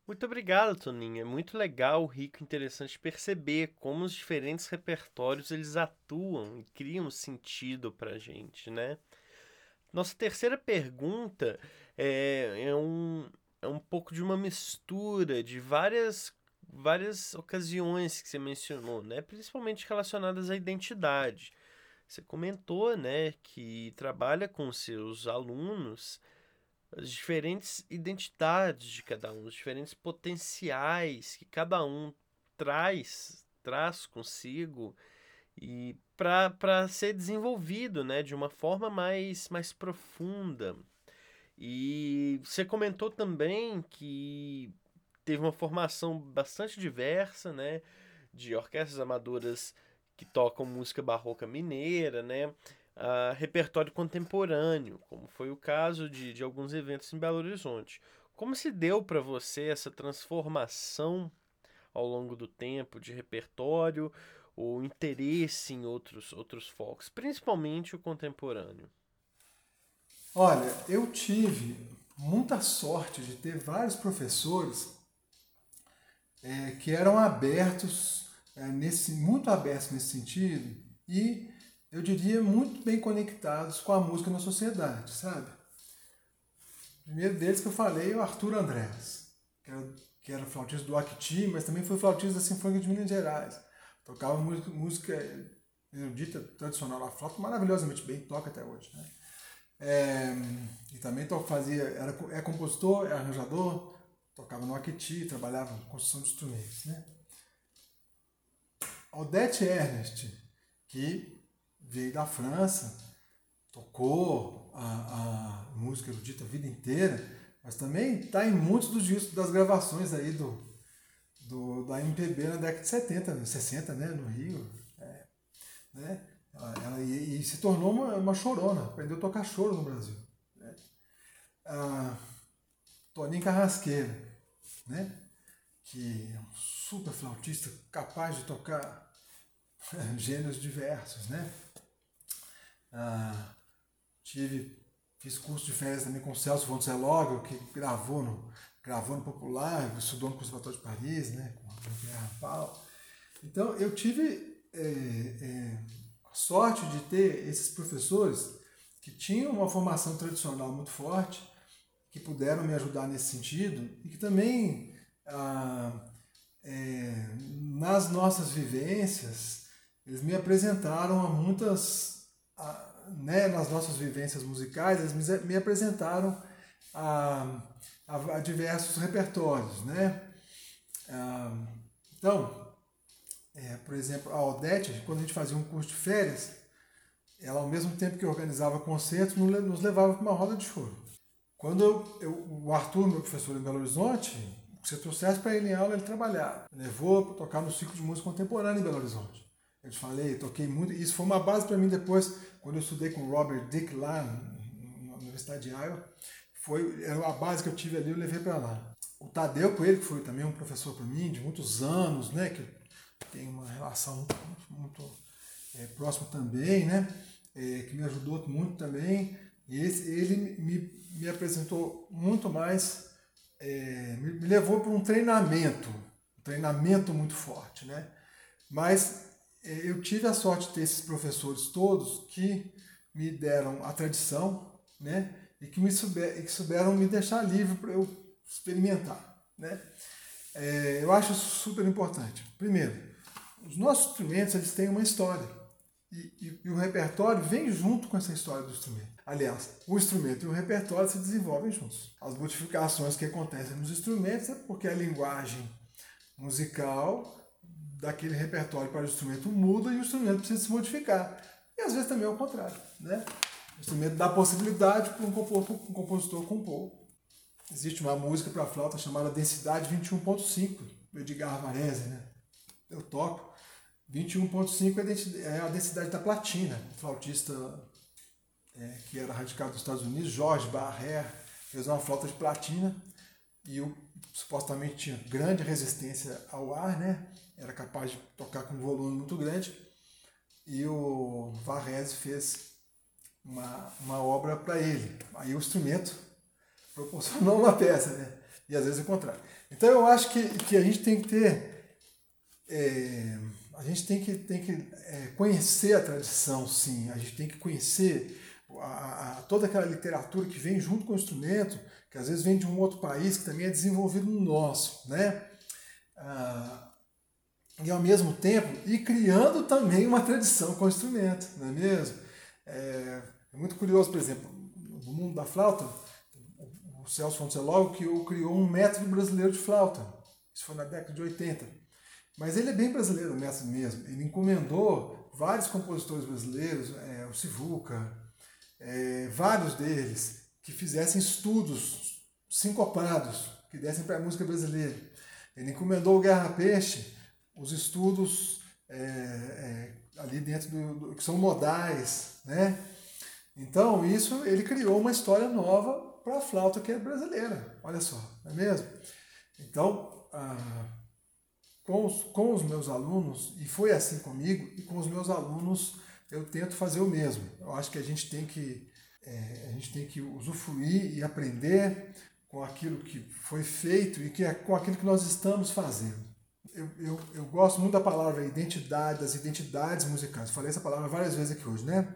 Muito obrigado, Toninho. É muito legal, rico, interessante perceber como os diferentes repertórios eles atuam e criam sentido pra gente, né? Nossa terceira pergunta é, é, um, é um pouco de uma mistura de várias, várias ocasiões que você mencionou, né? principalmente relacionadas à identidade. Você comentou né, que trabalha com seus alunos as diferentes identidades de cada um, os diferentes potenciais que cada um traz, traz consigo e para ser desenvolvido né, de uma forma mais, mais profunda. E você comentou também que teve uma formação bastante diversa, né, de orquestras amadoras que tocam música barroca mineira, né, uh, repertório contemporâneo, como foi o caso de, de alguns eventos em Belo Horizonte. Como se deu para você essa transformação ao longo do tempo de repertório, o interesse em outros, outros focos, principalmente o contemporâneo? Olha, eu tive muita sorte de ter vários professores é, que eram abertos, é, nesse, muito abertos nesse sentido, e eu diria muito bem conectados com a música na sociedade, sabe? O primeiro deles que eu falei é o Arthur Andrés, que era, que era flautista do Acti, mas também foi flautista da Sinfônica de Minas Gerais. Tocava música, música erudita tradicional na flauta maravilhosamente bem, toca até hoje. Né? É, e também to, fazia, era, é compositor, é arranjador, tocava no Aquiti, trabalhava com construção de instrumentos. Né? Odette Ernest, que veio da França, tocou a, a música erudita a vida inteira, mas também está em muitos dos discos das gravações aí do, do, da MPB na década de 70, 60, né, no Rio. É, né? Ela, ela e, e, se tornou uma, uma chorona, aprendeu a tocar choro no Brasil. Né? A Toninho Carrasqueira, né? que é um super flautista capaz de tocar gêneros diversos. Né? Ah, tive, fiz curso de férias também com o Celso Voncelogro, que gravou no, gravou no Popular, estudou no Conservatório de Paris, né? com a Pierre Paulo. Então, eu tive é, é, sorte de ter esses professores que tinham uma formação tradicional muito forte, que puderam me ajudar nesse sentido e que também ah, é, nas nossas vivências eles me apresentaram a muitas né, nas nossas vivências musicais, eles me apresentaram a, a, a, diversos repertórios, né? Ah, então, é, por exemplo, a Odete, quando a gente fazia um curso de férias, ela ao mesmo tempo que organizava concertos, nos levava para uma roda de choro. Quando eu, eu, o Arthur, meu professor em Belo Horizonte, se eu trouxesse para ele em aula, ele trabalhava. Levou para tocar no ciclo de música contemporânea em Belo Horizonte. Eu te falei, toquei muito. Isso foi uma base para mim depois, quando eu estudei com Robert Dick lá na Universidade de Iowa. Foi, era a base que eu tive ali, eu levei para lá. O Tadeu Coelho, que foi também um professor para mim, de muitos anos, né? Que tem uma relação muito, muito é, próxima também, né? É, que me ajudou muito também. E esse, ele me, me apresentou muito mais, é, me, me levou para um treinamento, um treinamento muito forte, né? Mas é, eu tive a sorte de ter esses professores todos que me deram a tradição, né? E que me souber, e que souberam me deixar livre para eu experimentar, né? É, eu acho isso super importante. Primeiro, os nossos instrumentos eles têm uma história e, e, e, o repertório vem junto com essa história do instrumento. Aliás, o instrumento e o repertório se desenvolvem juntos. As modificações que acontecem nos instrumentos é porque a linguagem musical daquele repertório para o instrumento muda e o instrumento precisa se modificar. E às vezes também é o contrário. Né? Instrumento dá possibilidade para um compositor, compor. Existe uma música para flauta chamada Densidade 21.5, do Edgar Varese. Né? Eu toco. 21.5 é, é a densidade da platina. O flautista é, que era radicado nos Estados Unidos, Jorge Barré, fez uma flauta de platina e supostamente tinha grande resistência ao ar, né? era capaz de tocar com um volume muito grande. E o Varese fez uma, uma obra para ele. Aí o instrumento proporcionou uma peça, né? E às vezes o contrário. Então eu acho que, que a gente tem que ter. É, a gente tem que, tem que é, conhecer a tradição, sim. A gente tem que conhecer a, a, toda aquela literatura que vem junto com o instrumento, que às vezes vem de um outro país que também é desenvolvido no nosso, né? Ah, e ao mesmo tempo ir criando também uma tradição com o instrumento, não é mesmo? É, é muito curioso, por exemplo, no mundo da flauta, o Celso Fontelogo que criou um método brasileiro de flauta. Isso foi na década de 80. Mas ele é bem brasileiro, o método mesmo. Ele encomendou vários compositores brasileiros, é, o Sivuca, é, vários deles, que fizessem estudos sincopados, que dessem para a música brasileira. Ele encomendou o Guerra Peixe, os estudos é, é, ali dentro do, do, que são modais, né? Então isso ele criou uma história nova para a flauta que é brasileira, olha só, não é mesmo? Então ah, com, os, com os meus alunos e foi assim comigo e com os meus alunos eu tento fazer o mesmo. Eu acho que a gente tem que é, a gente tem que usufruir e aprender com aquilo que foi feito e que é com aquilo que nós estamos fazendo eu, eu, eu gosto muito da palavra identidade, das identidades musicais. Falei essa palavra várias vezes aqui hoje, né?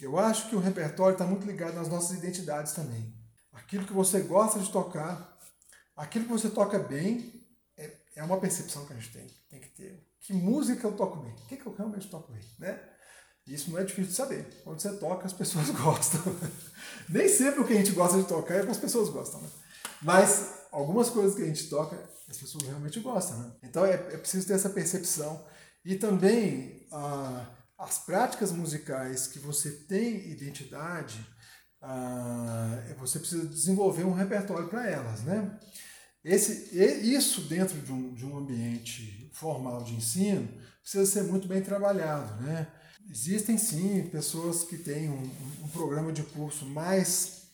Eu acho que o repertório está muito ligado nas nossas identidades também. Aquilo que você gosta de tocar, aquilo que você toca bem, é, é uma percepção que a gente tem, tem que ter. Que música eu toco bem? O que, que eu realmente toco bem? Né? Isso não é difícil de saber. Quando você toca, as pessoas gostam. Nem sempre o que a gente gosta de tocar é o que as pessoas gostam. Né? Mas algumas coisas que a gente toca as pessoas realmente gostam. Né? Então é, é preciso ter essa percepção. E também ah, as práticas musicais que você tem identidade, ah, você precisa desenvolver um repertório para elas. Né? Esse, isso dentro de um, de um ambiente formal de ensino precisa ser muito bem trabalhado. Né? Existem sim pessoas que têm um, um programa de curso mais,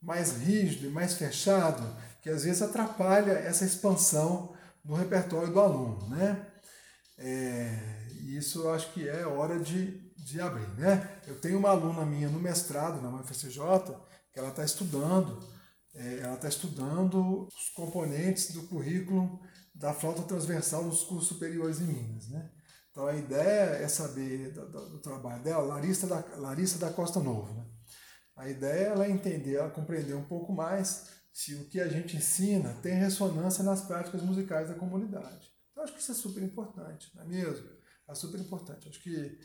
mais rígido e mais fechado, que às vezes atrapalha essa expansão do repertório do aluno, né? É, isso eu acho que é hora de, de abrir, né? Eu tenho uma aluna minha no mestrado na UFCJ que ela está estudando, é, ela está estudando os componentes do currículo da flauta transversal nos cursos superiores em Minas, né? Então a ideia é saber do, do, do trabalho dela, Larissa da, Larissa da Costa Novo, né? A ideia é ela entender, ela compreender um pouco mais se o que a gente ensina tem ressonância nas práticas musicais da comunidade. Então, acho que isso é super importante, não é mesmo? É super importante. Acho que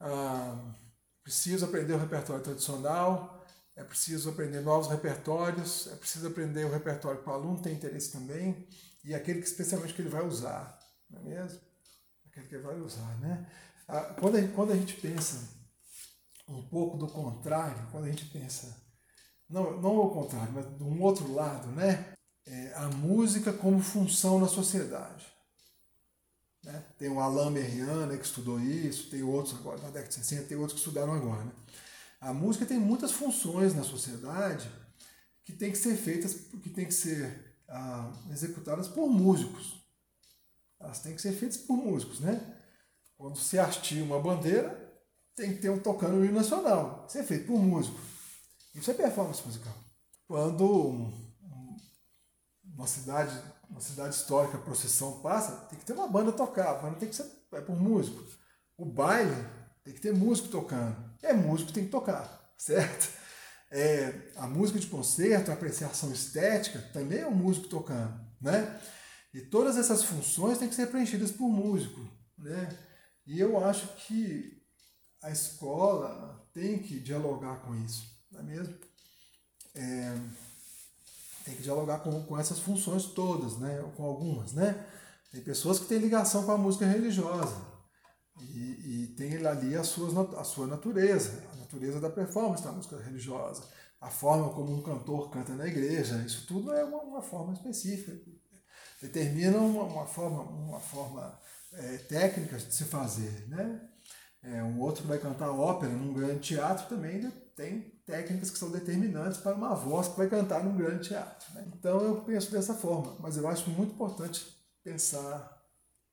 ah, preciso aprender o repertório tradicional, é preciso aprender novos repertórios, é preciso aprender o repertório que o aluno tem interesse também e aquele que especialmente que ele vai usar, não é mesmo? Aquele que ele vai usar, né? Ah, quando a, quando a gente pensa um pouco do contrário, quando a gente pensa, não, não o contrário, mas de um outro lado, né? É a música como função na sociedade. Né? Tem o Alain Merian, que estudou isso, tem outros agora, na década de 60, tem outros que estudaram agora. Né? A música tem muitas funções na sociedade que tem que ser feitas, que tem que ser ah, executadas por músicos. Elas têm que ser feitas por músicos, né? Quando se hastia uma bandeira, tem que ter um tocando o hino nacional. Isso é feito por músico. Isso é performance musical. Quando uma cidade, uma cidade histórica, a procissão passa, tem que ter uma banda tocar. A banda tem que ser é por músico. O baile tem que ter músico tocando. É músico tem que tocar, certo? É, a música de concerto, a apreciação estética, também é um músico tocando, né? E todas essas funções têm que ser preenchidas por músico, né? E eu acho que a escola tem que dialogar com isso, não é mesmo? É, tem que dialogar com, com essas funções todas, né? Ou com algumas, né? Tem pessoas que têm ligação com a música religiosa e, e tem ali a sua, a sua natureza, a natureza da performance da música religiosa, a forma como um cantor canta na igreja, isso tudo é uma, uma forma específica, determina uma, uma forma, uma forma é, técnicas de se fazer. Né? É, um outro vai cantar ópera num grande teatro também tem técnicas que são determinantes para uma voz que vai cantar num grande teatro. Né? Então eu penso dessa forma, mas eu acho muito importante pensar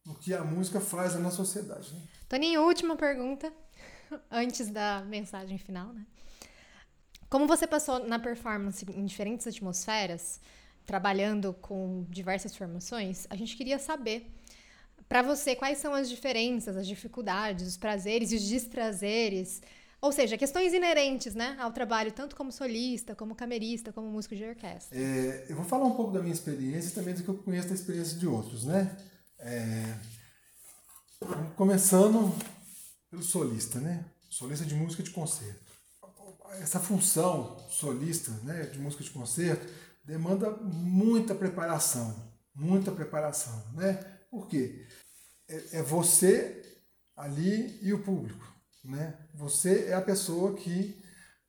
no que a música faz na sociedade. Né? Toninho, última pergunta, antes da mensagem final. Né? Como você passou na performance em diferentes atmosferas, trabalhando com diversas formações, a gente queria saber para você, quais são as diferenças, as dificuldades, os prazeres e os desprazeres? Ou seja, questões inerentes né, ao trabalho, tanto como solista, como camerista, como músico de orquestra. É, eu vou falar um pouco da minha experiência e também do que eu conheço da experiência de outros. Né? É, começando pelo solista, né? solista de música de concerto. Essa função solista né, de música de concerto demanda muita preparação, muita preparação. Né? Por quê? é, é você ali e o público. Né? Você é a pessoa que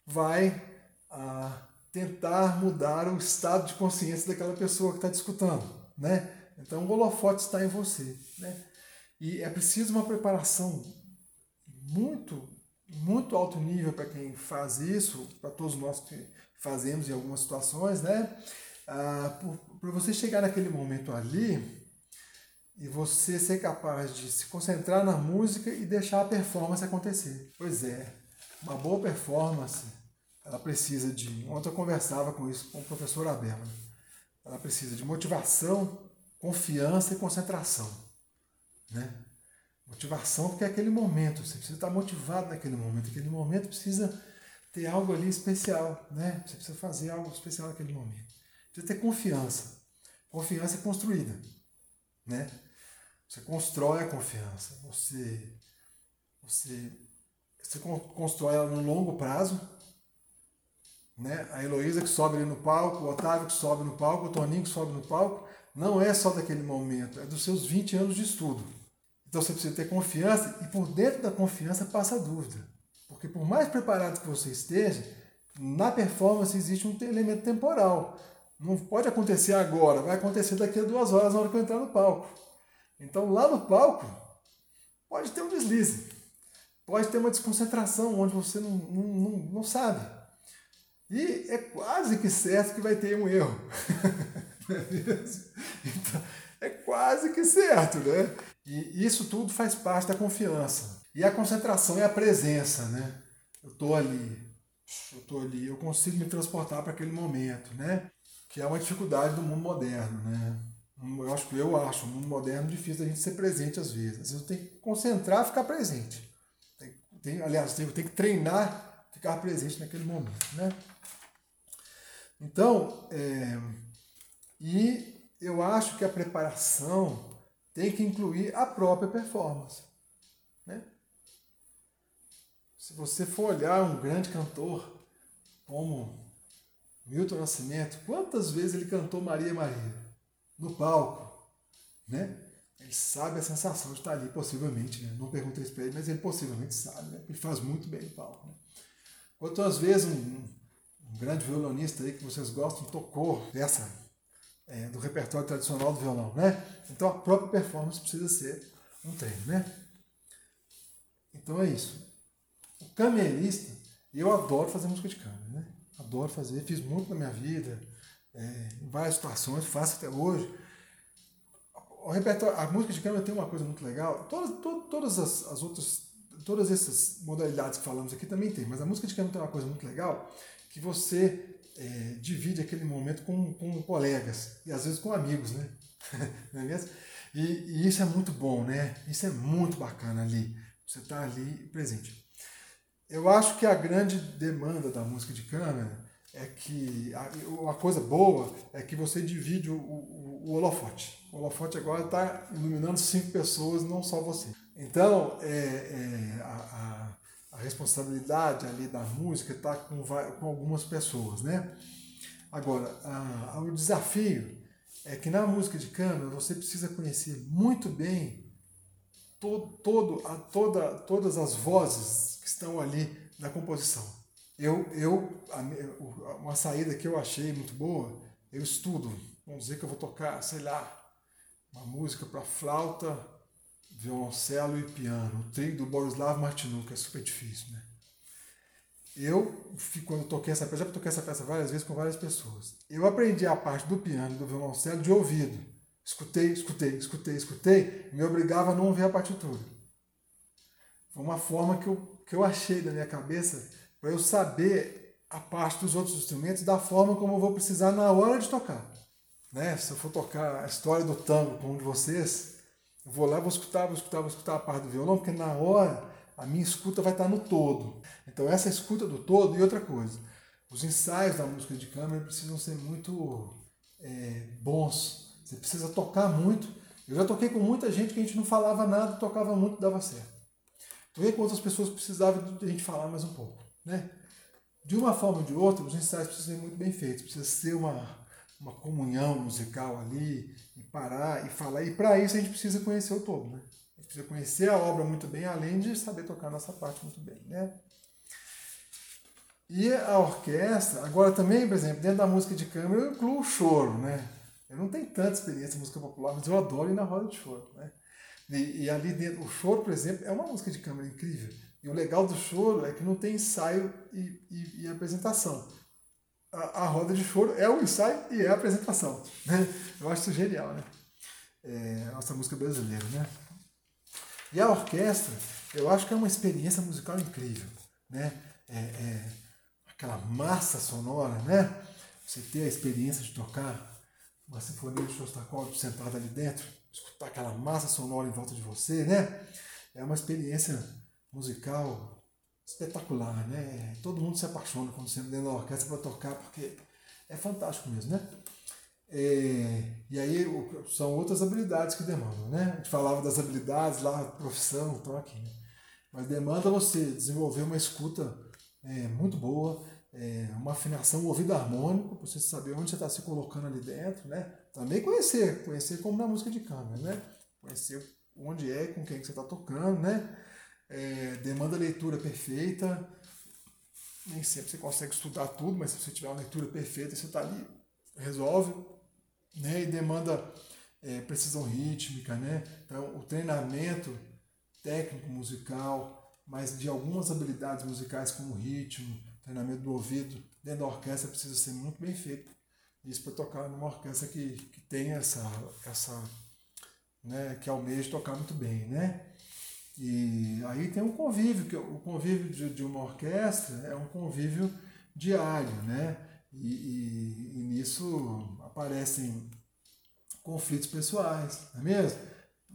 vai ah, tentar mudar o estado de consciência daquela pessoa que está te escutando. Né? Então o holofote está em você. Né? E é preciso uma preparação muito, muito alto nível para quem faz isso, para todos nós que fazemos em algumas situações, né? Ah, para você chegar naquele momento ali, e você ser capaz de se concentrar na música e deixar a performance acontecer. Pois é, uma boa performance, ela precisa de. Ontem eu conversava com isso com o professor. Né? Ela precisa de motivação, confiança e concentração. Né? Motivação porque é aquele momento, você precisa estar motivado naquele momento. Aquele momento precisa ter algo ali especial, né? Você precisa fazer algo especial naquele momento. Precisa ter confiança. Confiança é construída, né? Você constrói a confiança. Você, você, você constrói ela no longo prazo. Né? A Heloísa que sobe ali no palco, o Otávio que sobe no palco, o Toninho que sobe no palco, não é só daquele momento, é dos seus 20 anos de estudo. Então você precisa ter confiança e por dentro da confiança passa a dúvida. Porque por mais preparado que você esteja, na performance existe um elemento temporal. Não pode acontecer agora, vai acontecer daqui a duas horas na hora que eu entrar no palco. Então lá no palco pode ter um deslize, pode ter uma desconcentração onde você não, não, não, não sabe. E é quase que certo que vai ter um erro. É então, é quase que certo, né? E isso tudo faz parte da confiança. E a concentração é a presença, né? Eu estou ali, eu estou ali, eu consigo me transportar para aquele momento, né? Que é uma dificuldade do mundo moderno, né? Eu acho eu acho, no mundo moderno, difícil a gente ser presente às vezes. Às vezes tenho que concentrar ficar presente. Tem, tem, aliás, eu tenho que treinar ficar presente naquele momento. Né? Então, é, e eu acho que a preparação tem que incluir a própria performance. Né? se você for olhar um grande cantor como Milton Nascimento, quantas vezes ele cantou Maria Maria no palco, né? Ele sabe a sensação de estar ali, possivelmente, né? Não perguntei isso para ele, mas ele possivelmente sabe, né? Ele faz muito bem no palco. Né? Quantas vezes um, um, grande violonista aí que vocês gostam tocou essa é, do repertório tradicional do violão, né? Então a própria performance precisa ser um treino, né? Então é isso. O camerista, eu adoro fazer música de câmera, né? Adoro fazer, fiz muito na minha vida, é, em várias situações, faço até hoje. O repertório, a música de câmera tem uma coisa muito legal. Todas, to, todas as, as outras, todas essas modalidades que falamos aqui também tem, mas a música de câmera tem uma coisa muito legal que você é, divide aquele momento com, com colegas e às vezes com amigos, né? Não é mesmo? E, e, isso é muito bom, né? Isso é muito bacana ali. Você está ali presente. Eu acho que a grande demanda da música de câmera é que uma coisa boa é que você divide o, o, o holofote. O holofote agora está iluminando cinco pessoas, não só você. Então, é, é, a, a, a, responsabilidade ali da música está com, com algumas pessoas, né? Agora, a, o desafio é que na música de câmera você precisa conhecer muito bem todo, todo, toda, todas as vozes que estão ali na composição. Eu, eu a, uma saída que eu achei muito boa, eu estudo. Vamos dizer que eu vou tocar, sei lá, uma música para flauta, violoncelo e piano, o trio do Borislav Martinuk, que é super difícil, né? Eu, quando toquei essa peça, já toquei essa peça várias vezes com várias pessoas. Eu aprendi a parte do piano e do violoncelo de ouvido. Escutei, escutei, escutei, escutei, me obrigava a não ouvir a partitura. Foi uma forma que eu, que eu achei da minha cabeça para eu saber a parte dos outros instrumentos da forma como eu vou precisar na hora de tocar. Né? Se eu for tocar a história do tango com um de vocês, eu vou lá, vou escutar, vou escutar, vou escutar a parte do violão, porque na hora a minha escuta vai estar no todo. Então essa escuta do todo e outra coisa. Os ensaios da música de câmara precisam ser muito é, bons você precisa tocar muito. Eu já toquei com muita gente que a gente não falava nada, tocava muito, dava certo. Toquei com outras pessoas que precisavam de a gente falar mais um pouco. Né? De uma forma ou de outra, os ensaios precisam ser muito bem feitos. Precisa ser uma, uma comunhão musical ali, e parar e falar. E para isso a gente precisa conhecer o todo. Né? A gente precisa conhecer a obra muito bem, além de saber tocar nossa parte muito bem. Né? E a orquestra, agora também, por exemplo, dentro da música de câmara, eu incluo o choro, né? Eu não tenho tanta experiência em música popular, mas eu adoro ir na roda de choro. Né? E, e, ali dentro, o choro, por exemplo, é uma música de câmara incrível. E o legal do choro é que não tem ensaio e, e, e apresentação. A, a, roda de choro é o ensaio e é a apresentação. Né? Eu acho isso genial, né? É, nossa música brasileira, né? E a orquestra, eu acho que é uma experiência musical incrível, né? É, é aquela massa sonora, né? Você ter a experiência de tocar uma sinfonia de Shostakovich sentado ali dentro, escutar aquela massa sonora em volta de você, né? É uma experiência musical espetacular, né? Todo mundo se apaixona quando você dentro da orquestra para tocar, porque é fantástico mesmo, né? É, e aí são outras habilidades que demandam, né? A gente falava das habilidades lá, profissão, toque, né? mas demanda você desenvolver uma escuta é, muito boa, é, uma afinação, um ouvido harmônico, para você saber onde você está se colocando ali dentro, né? Também conhecer, conhecer como na música de câmera, né? Conhecer onde é, com quem que você está tocando, né? É, demanda leitura perfeita. Nem sempre você consegue estudar tudo, mas se você tiver uma leitura perfeita, você está ali, resolve, né? E demanda é, precisão rítmica, né? Então, o treinamento técnico musical, mas de algumas habilidades musicais como ritmo, treinamento do ouvido dentro da orquestra precisa ser muito bem feito. Isso para tocar numa orquestra que, que tem essa, essa né, que almeja tocar muito bem, né? E aí tem um convívio, que o convívio de, de uma orquestra é um convívio diário, né? E, e, e nisso aparecem conflitos pessoais, não é mesmo?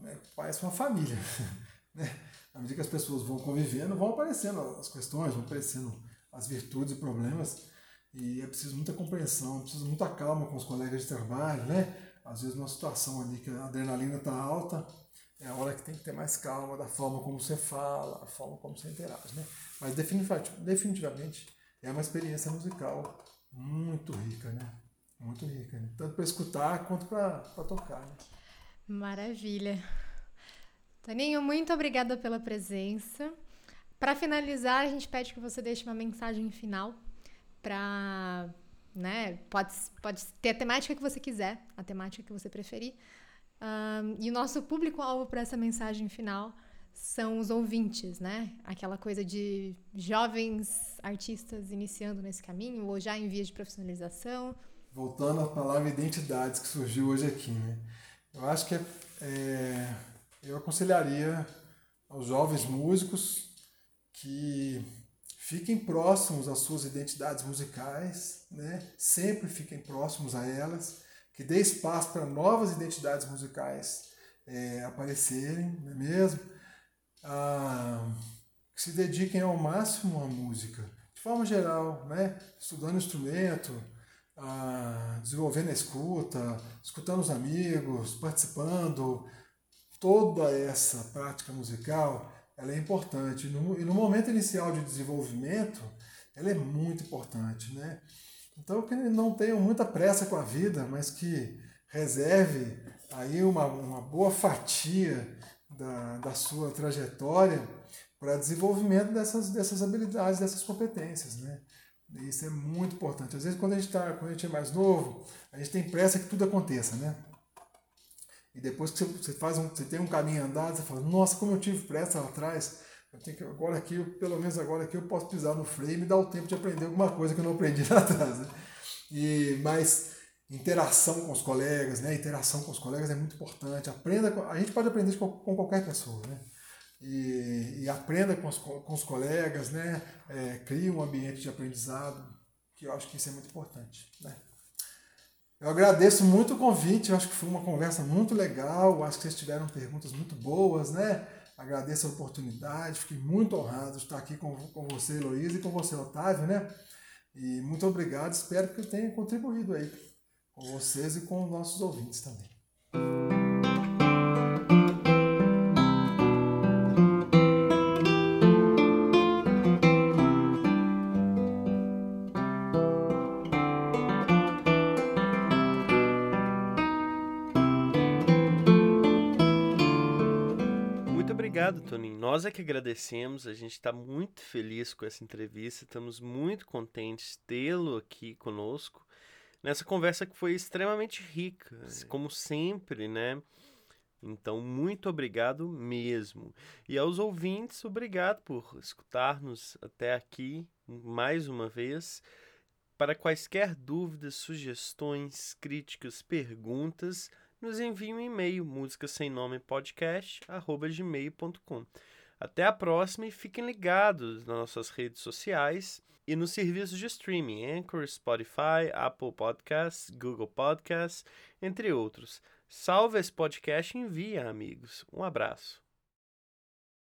É, parece uma família, né? À medida que as pessoas vão convivendo, vão aparecendo as questões, vão aparecendo as virtudes e problemas. E é preciso muita compreensão, é preciso muita calma com os colegas de trabalho, né? Às vezes numa situação ali que a adrenalina está alta, é a hora que tem que ter mais calma da forma como você fala, a forma como você interage, né? Mas definitivamente é uma experiência musical muito rica, né? Muito rica, né? tanto para escutar quanto para tocar. Né? Maravilha. Toninho, muito obrigada pela presença. Para finalizar, a gente pede que você deixe uma mensagem final para, né, pode, pode ter a temática que você quiser, a temática que você preferir. Um, e o nosso público-alvo para essa mensagem final são os ouvintes, né? Aquela coisa de jovens artistas iniciando nesse caminho ou já em vias de profissionalização. Voltando à palavra identidades que surgiu hoje aqui, né? Eu acho que é, é, eu aconselharia aos jovens músicos que fiquem próximos às suas identidades musicais, né? Sempre fiquem próximos a elas, que dê espaço para novas identidades musicais é, aparecerem, não é mesmo? Ah, que se dediquem ao máximo à música, de forma geral, né? Estudando instrumento, ah, desenvolvendo a escuta, escutando os amigos, participando. Toda essa prática musical ela é importante. E no, e no momento inicial de desenvolvimento, ela é muito importante. Né? Então, que não tenham muita pressa com a vida, mas que reserve aí uma, uma boa fatia da, da sua trajetória para desenvolvimento dessas, dessas habilidades, dessas competências. Né? Isso é muito importante. Às vezes, quando a gente, tá, quando a gente é mais novo, a gente tem pressa que tudo aconteça, né? E depois que você, faz um, você tem um caminho andado, você fala, nossa, como eu tive pressa lá atrás, eu tenho que, agora aqui, pelo menos agora aqui, eu posso pisar no freio e dar o tempo de aprender alguma coisa que eu não aprendi lá atrás. Né? E, mas interação com os colegas, né? Interação com os colegas é muito importante. Aprenda, com, a gente pode aprender com, com qualquer pessoa, né? e, e aprenda com os, com os colegas, né? É, crie um ambiente de aprendizado, que eu acho que isso é muito importante. Né? Eu agradeço muito o convite, eu acho que foi uma conversa muito legal, acho que vocês tiveram perguntas muito boas, né? Agradeço a oportunidade, fiquei muito honrado de estar aqui com, com você, Heloísa, e com você, Otávio, né? E muito obrigado, espero que eu tenha contribuído aí com vocês e com os nossos ouvintes também. Toninho. Nós é que agradecemos. A gente está muito feliz com essa entrevista. Estamos muito contentes de tê-lo aqui conosco nessa conversa que foi extremamente rica, Sim. como sempre, né? Então, muito obrigado mesmo. E aos ouvintes, obrigado por escutar-nos até aqui mais uma vez. Para quaisquer dúvidas, sugestões, críticas, perguntas, nos envie um e-mail música sem nome. Até a próxima e fiquem ligados nas nossas redes sociais e nos serviços de streaming Anchor, Spotify, Apple Podcasts, Google Podcasts, entre outros. Salve esse podcast e envie, amigos. Um abraço.